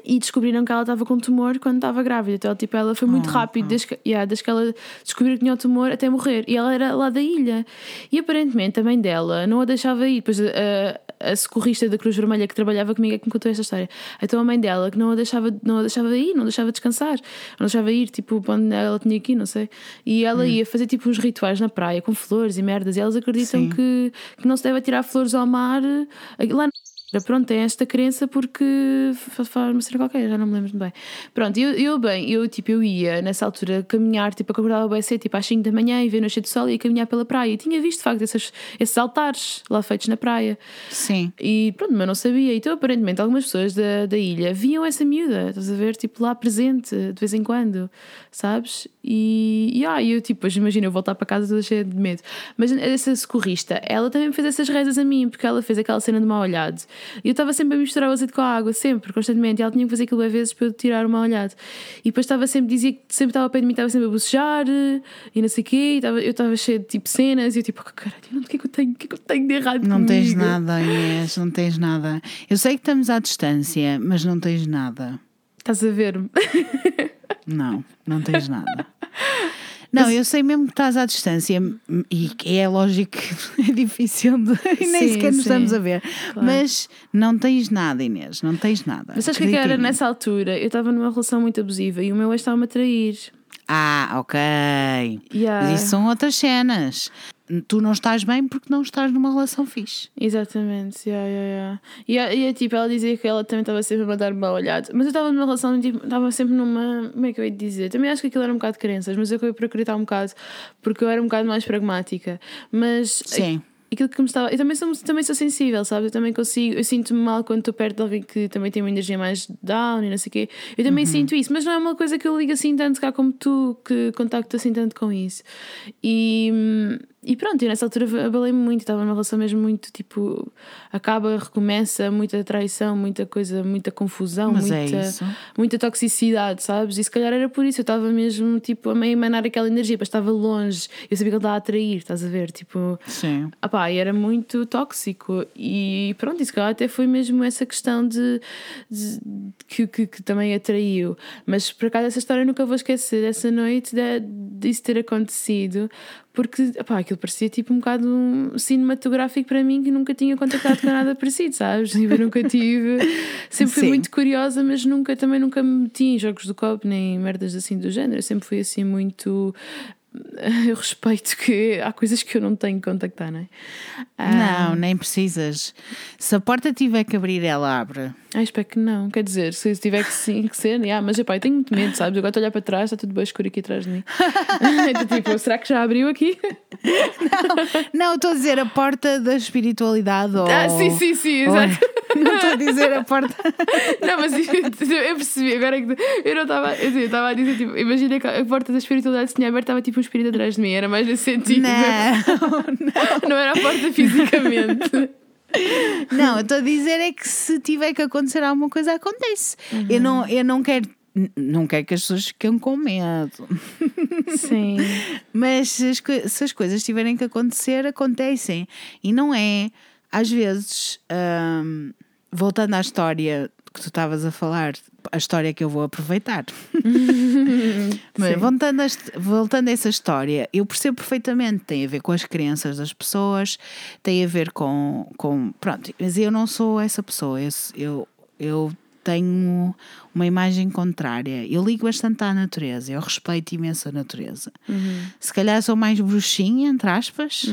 e descobriram que ela estava com tumor quando estava grávida. Então, tipo, ela foi muito oh, rápido. Desde, que, yeah, desde que ela descobriu que tinha o tumor até morrer. E ela era lá da ilha. E aparentemente a mãe dela não a deixava ir. Depois a, a socorrista da Cruz Vermelha que trabalhava comigo é que me contou esta história. Então a mãe dela que não a deixava, não a deixava ir, não a deixava descansar, não deixava ir, tipo, onde ela tinha ir, não sei. E ela hum. ia fazer tipo uns rituais na praia com flores e merdas. E elas acreditam que, que não se deve tirar flores ao mar lá Pronto, tem esta crença porque faz uma cena qualquer, já não me lembro bem. Pronto, eu, eu bem, eu tipo, eu ia nessa altura caminhar, tipo, acordava bem cedo, tipo às 5 da manhã e ver nascer do sol e ia caminhar pela praia. E tinha visto de facto esses, esses altares lá feitos na praia. Sim. E pronto, mas não sabia. Então aparentemente algumas pessoas da, da ilha viam essa miúda, estás a ver, tipo lá presente, de vez em quando, sabes? E, e ah, eu tipo, imagina eu voltar para casa toda cheia de medo. Mas essa socorrista, ela também fez essas rezas a mim, porque ela fez aquela cena de mal olhado. E eu estava sempre a misturar o azeite com a água, sempre, constantemente. E ela tinha que fazer aquilo às vezes para eu tirar o mal olhado. E depois estava sempre, dizia que sempre estava a pé de mim, estava sempre a bocejar e não sei o quê. E estava, eu estava cheia de tipo cenas e eu tipo, oh, caralho, o que é que eu tenho? O que é que eu tenho de errado? Não comigo? tens nada, Inês, não tens nada. Eu sei que estamos à distância, mas não tens nada. Estás a ver-me? Não, não tens nada. Não, eu sei mesmo que estás à distância e é lógico que é difícil de, e nem sim, sequer nos sim. estamos a ver. Claro. Mas não tens nada, Inês, não tens nada. Mas sabes o que era nessa altura? Eu estava numa relação muito abusiva e o meu ex estava-me a trair. Ah, ok. Yeah. Mas isso são outras cenas. Tu não estás bem porque não estás numa relação fixe. Exatamente, yeah, yeah, yeah. E, e é tipo, ela dizia que ela também estava sempre a mandar-me mal olhado. Mas eu estava numa relação, tipo, estava sempre numa. Como é que eu ia dizer? Também acho que aquilo era um bocado de crenças, mas eu acabei por acreditar um bocado porque eu era um bocado mais pragmática. Mas. Sim aquilo que me estava. Eu também sou, também sou sensível, sabe? Eu também consigo. Eu sinto-me mal quando estou perto de alguém que também tem uma energia mais down e não sei o quê. Eu também uhum. sinto isso, mas não é uma coisa que eu ligo assim tanto cá como tu, que contacto assim tanto com isso. E. e pronto, e nessa altura abalei-me muito, estava numa relação mesmo muito tipo acaba, recomeça, muita traição, muita coisa, muita confusão, Mas é muita, isso. muita toxicidade, sabes? E se calhar era por isso, eu estava mesmo tipo a meio emanar aquela energia, mas estava longe, eu sabia que ele estava a atrair, estás a ver? Tipo, Sim. ah pá, e era muito tóxico e pronto, isso calhar até foi mesmo essa questão de, de- que, que, que também atraiu. Mas por acaso essa história eu nunca vou esquecer, essa noite de, disso ter acontecido, porque pá, aquilo parecia tipo um bocado um cinematográfico para mim que nunca tinha contactado com nada parecido, sabes? Tipo, Eu nunca tive, sempre fui Sim. muito curiosa, mas nunca também nunca me meti em jogos do copo nem merdas assim do género. Eu sempre fui assim muito. Eu respeito que há coisas que eu não tenho que contactar, não é? Ah, Não, nem precisas. Se a porta tiver que abrir, ela abre. Ah, espero que não. Quer dizer, se tiver que sim que ser, ah, mas epá, eu tenho muito medo, sabes? Agora estou a olhar para trás, está tudo bem escuro aqui atrás de mim. então, tipo, será que já abriu aqui? Não, estou a dizer a porta da espiritualidade. Ou... Ah, sim, sim, sim, ou- exato. Não estou a dizer a porta. Não, mas eu, eu percebi, agora é que eu não estava, eu estava a dizer, tipo, imagina que a porta da espiritualidade se tinha aberto, estava tipo espírito atrás de mim, era mais nesse sentido. Não, Não era a porta fisicamente. não, eu estou a dizer é que se tiver que acontecer alguma coisa, acontece. Eu, não, eu não quero. Não quero que as pessoas fiquem com medo. Sim. Mas se as, se as coisas tiverem que acontecer, acontecem. E não é, às vezes, hum, voltando à história que tu estavas a falar, a história que eu vou aproveitar. Mas voltando a, voltando a essa história, eu percebo perfeitamente, tem a ver com as crenças das pessoas, tem a ver com. com pronto, mas eu não sou essa pessoa, eu, eu, eu tenho uma imagem contrária. Eu ligo bastante à natureza, eu respeito imenso a natureza. Se calhar sou mais bruxinha, entre aspas,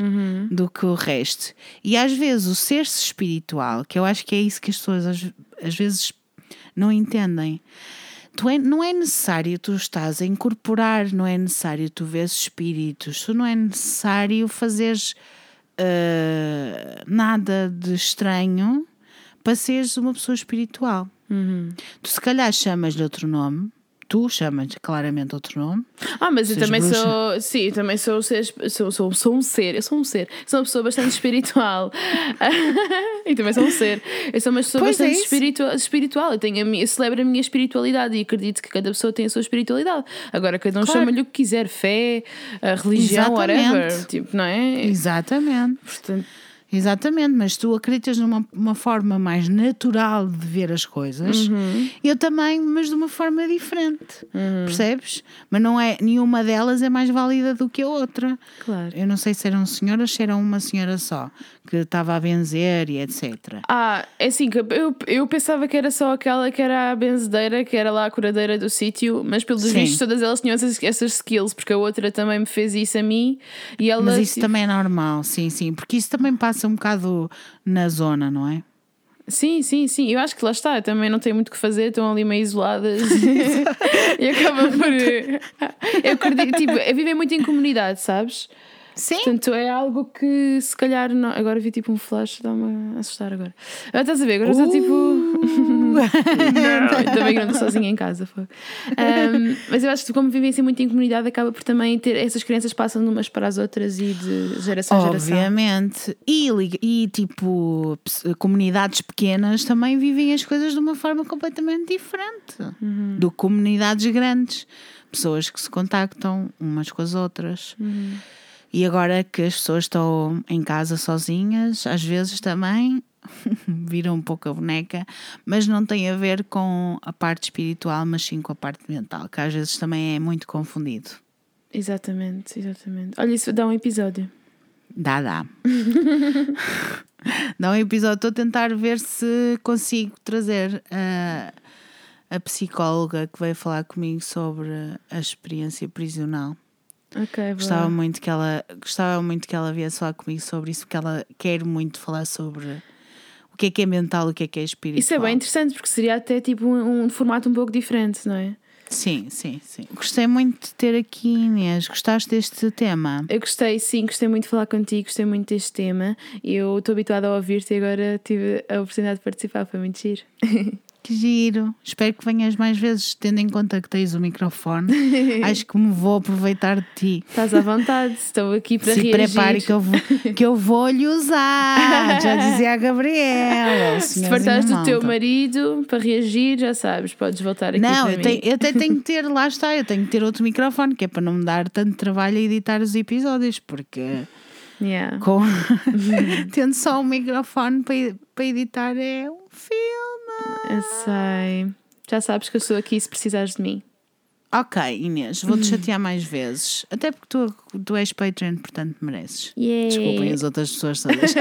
do que o resto. E às vezes o ser-se espiritual, que eu acho que é isso que as pessoas às, às vezes não entendem. É, não é necessário tu estás a incorporar, não é necessário tu veres espíritos, tu não é necessário fazeres ah, nada de estranho para seres uma pessoa espiritual. Tu se calhar chamas-lhe outro nome, tu chamas claramente outro nome, Ah, mas eu também bruxa. sou, sim, também sou, ser, sou, sou, sou um ser, eu sou um ser, sou uma pessoa bastante espiritual e também sou um ser. Eu sou uma pessoa Pois é bastante isso. espiritual, espiritual. Eu, tenho a minha, eu celebro a minha espiritualidade e acredito que cada pessoa tem a sua espiritualidade. Agora, cada um Claro. chama-lhe o que quiser, fé, religião, Exatamente. whatever, tipo, não é? Exatamente. Portanto, Exatamente, mas tu acreditas numa uma forma mais natural de ver as coisas, Uhum. eu também, mas de uma forma diferente, percebes? Mas não é nenhuma delas é mais válida do que a outra. claro. Eu não sei se eram senhoras, se era uma senhora só que estava a benzer e etc. Ah, é assim, eu, eu pensava que era só aquela que era a benzedeira, que era lá a curadeira do sítio, mas pelos Sim. vistos todas elas tinham essas, essas skills, porque a outra também me fez isso a mim e ela. Mas isso também é normal, sim, sim, porque isso também passa um bocado na zona, não é? Sim, sim, sim. Eu acho que lá está, também não tenho muito o que fazer, estão ali meio isoladas e acabam por. Eu acredito, tipo, é viver muito em comunidade, sabes? Sim. Portanto, é algo que se calhar. Não... Agora vi tipo um flash, dá-me a assustar agora. Ah, estás a ver? Agora está tipo. Não, que não estou sozinha em casa. Ahm, mas eu acho que como vivem assim muito em comunidade, acaba por também ter. Essas crianças passam de umas para as outras e de geração a geração. Obviamente. E, e tipo, comunidades pequenas também vivem as coisas de uma forma completamente diferente Uhum. do que comunidades grandes. Pessoas que se contactam umas com as outras. Uhum. E agora que as pessoas estão em casa sozinhas, às vezes também viram um pouco a boneca, mas não tem a ver com a parte espiritual, mas sim com a parte mental, que às vezes também é muito confundido. Exatamente, exatamente. Olha, isso dá um episódio. Dá, dá. dá um episódio. Estou a tentar ver se consigo trazer a, a psicóloga que veio falar comigo sobre a experiência prisional. Ok, boa. Gostava muito que ela gostava muito que ela viesse falar comigo sobre isso, porque ela quer muito falar sobre que é que é mental, o que é que é espiritual. Isso é bem interessante, porque seria até tipo um, um formato um pouco diferente, não é? Sim, sim, sim. Gostei muito de ter aqui, Inês. Gostaste deste tema? Eu gostei, sim, gostei muito de falar contigo, gostei muito deste tema. Eu estou habituada a ouvir-te e agora tive a oportunidade de participar, foi muito giro. Que giro. Espero que venhas mais vezes, tendo em conta que tens o microfone. Acho que me vou aproveitar de ti. Estás à vontade, estou aqui para Se reagir. prepare que eu, vou, que eu vou lhe usar. Já dizia a Gabriela. Se fartares do teu marido para reagir, já sabes, podes voltar aqui Não, eu, tenho, eu até tenho que ter, lá está, eu tenho que ter outro microfone, que é para não me dar tanto trabalho a editar os episódios, porque Yeah. com tendo só um microfone para, para editar é filme. Eu sei. Já sabes que eu estou aqui se precisares de mim. Ok, Inês, vou-te chatear mais vezes. Até porque tu, tu és Patreon, portanto mereces. Yeah. Desculpem as outras pessoas todas.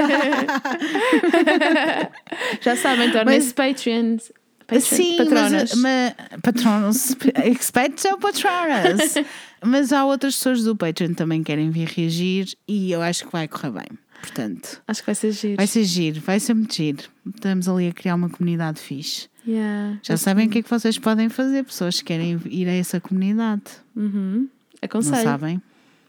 Já sabem, tornem-se Patreons. Patreon, Sim, patronas. mas, mas patronos, expecto patronas. mas há outras pessoas do Patreon que também querem vir reagir e eu acho que vai correr bem. Portanto, Acho que vai ser giro. vai ser giro, vai ser muito giro. Estamos ali a criar uma comunidade fixe. Yeah. Já sabem o que é que vocês podem fazer, pessoas que querem ir a essa comunidade. Uhum. Não Aconselho. sabem?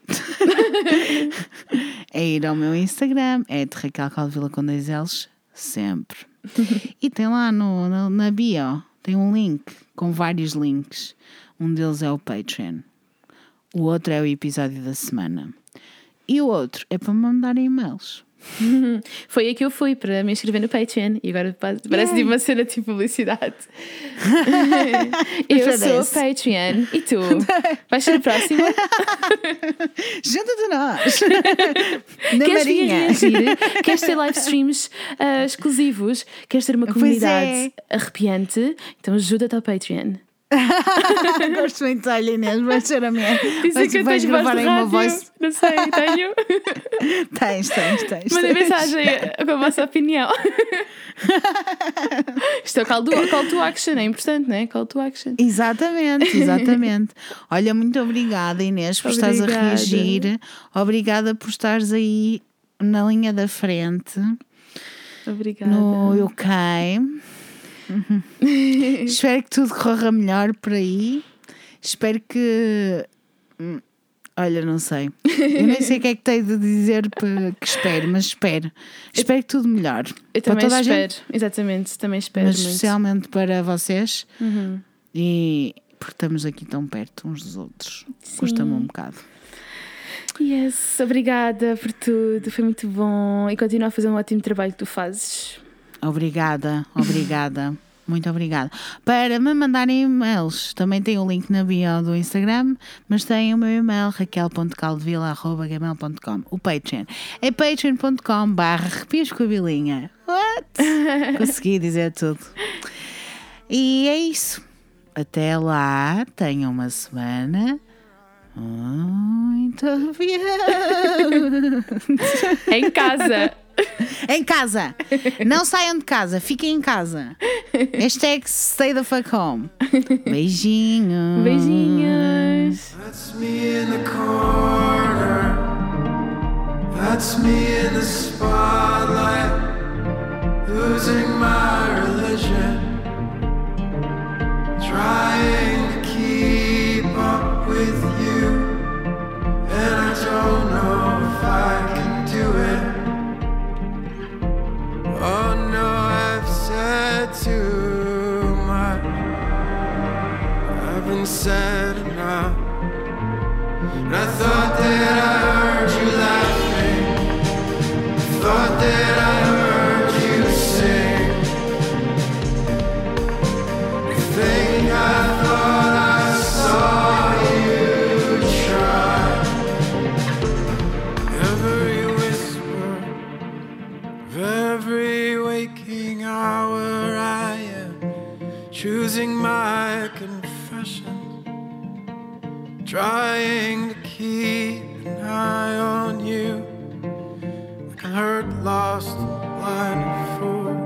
é ir ao meu Instagram, é de Raquel Calvila com dois L's, sempre. e tem lá no, na, na bio, tem um link com vários links. Um deles é o Patreon, o outro é o episódio da semana. E o outro é para me mandar e-mails. Foi aí que eu fui para me inscrever no Patreon e agora pa- parece de uma cena de publicidade. eu sou. Patreon e tu? Vais ser a próxima? Junta-te a nós! na Queres Marinha! Queres ter live streams ah, exclusivos? Queres ter uma Pois comunidade é. arrepiante? Então ajuda-te ao Patreon. Gosto muito, olha Inês, vai ser a minha. Dizem que eu vais gravar de aí uma voz. Não sei, tenho. Tens, tens, tens. Tens. mensagem com a vossa opinião. Isto é o call to, call to action, é importante, não é? Call to action. Exatamente, exatamente. Olha, muito obrigada, Inês, por estares a Obrigada. reagir. Obrigada por estares aí na linha da frente, Obrigada. no UK. Uhum. Espero que tudo corra melhor por aí. Espero que. hum, Olha, não sei. Eu nem sei o que é que tenho de dizer que espero, mas espero. Espero que tudo melhore. Eu Para também espero. gente, Exatamente, também espero mas muito. Uhum. especialmente para vocês. E porque estamos aqui tão perto uns dos outros. Custa-me um bocado. Yes, obrigada por tudo, foi muito bom e continua a fazer um ótimo trabalho que tu fazes. Obrigada, obrigada. Muito obrigada. Para me mandarem e-mails, também tem o link na bio do Instagram, mas tem o meu e-mail raquel.caldevila.gmail.com O Patreon é patreon.com barra arrepios com a bilinha. What? Consegui dizer tudo. E é isso. Até lá, tenham uma semana muito avião. Em casa. Em casa. Não saiam de casa, fiquem em casa. Hashtag stay the fuck home. Beijinhos. Beijinhos. That's me in the corner. That's me in the spotlight. Losing my religion. Trying to keep up with you. And I don't know if I can do it. Oh no, I've said too much. I've been said enough. And I thought that I heard you laughing. Thought that I heard you sing. You choosing my confession, trying to keep an eye on you, like a hurt, lost, and blind fool.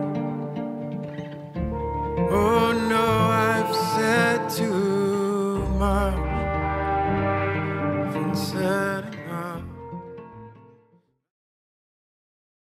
Oh no, I've said too much. I've been said.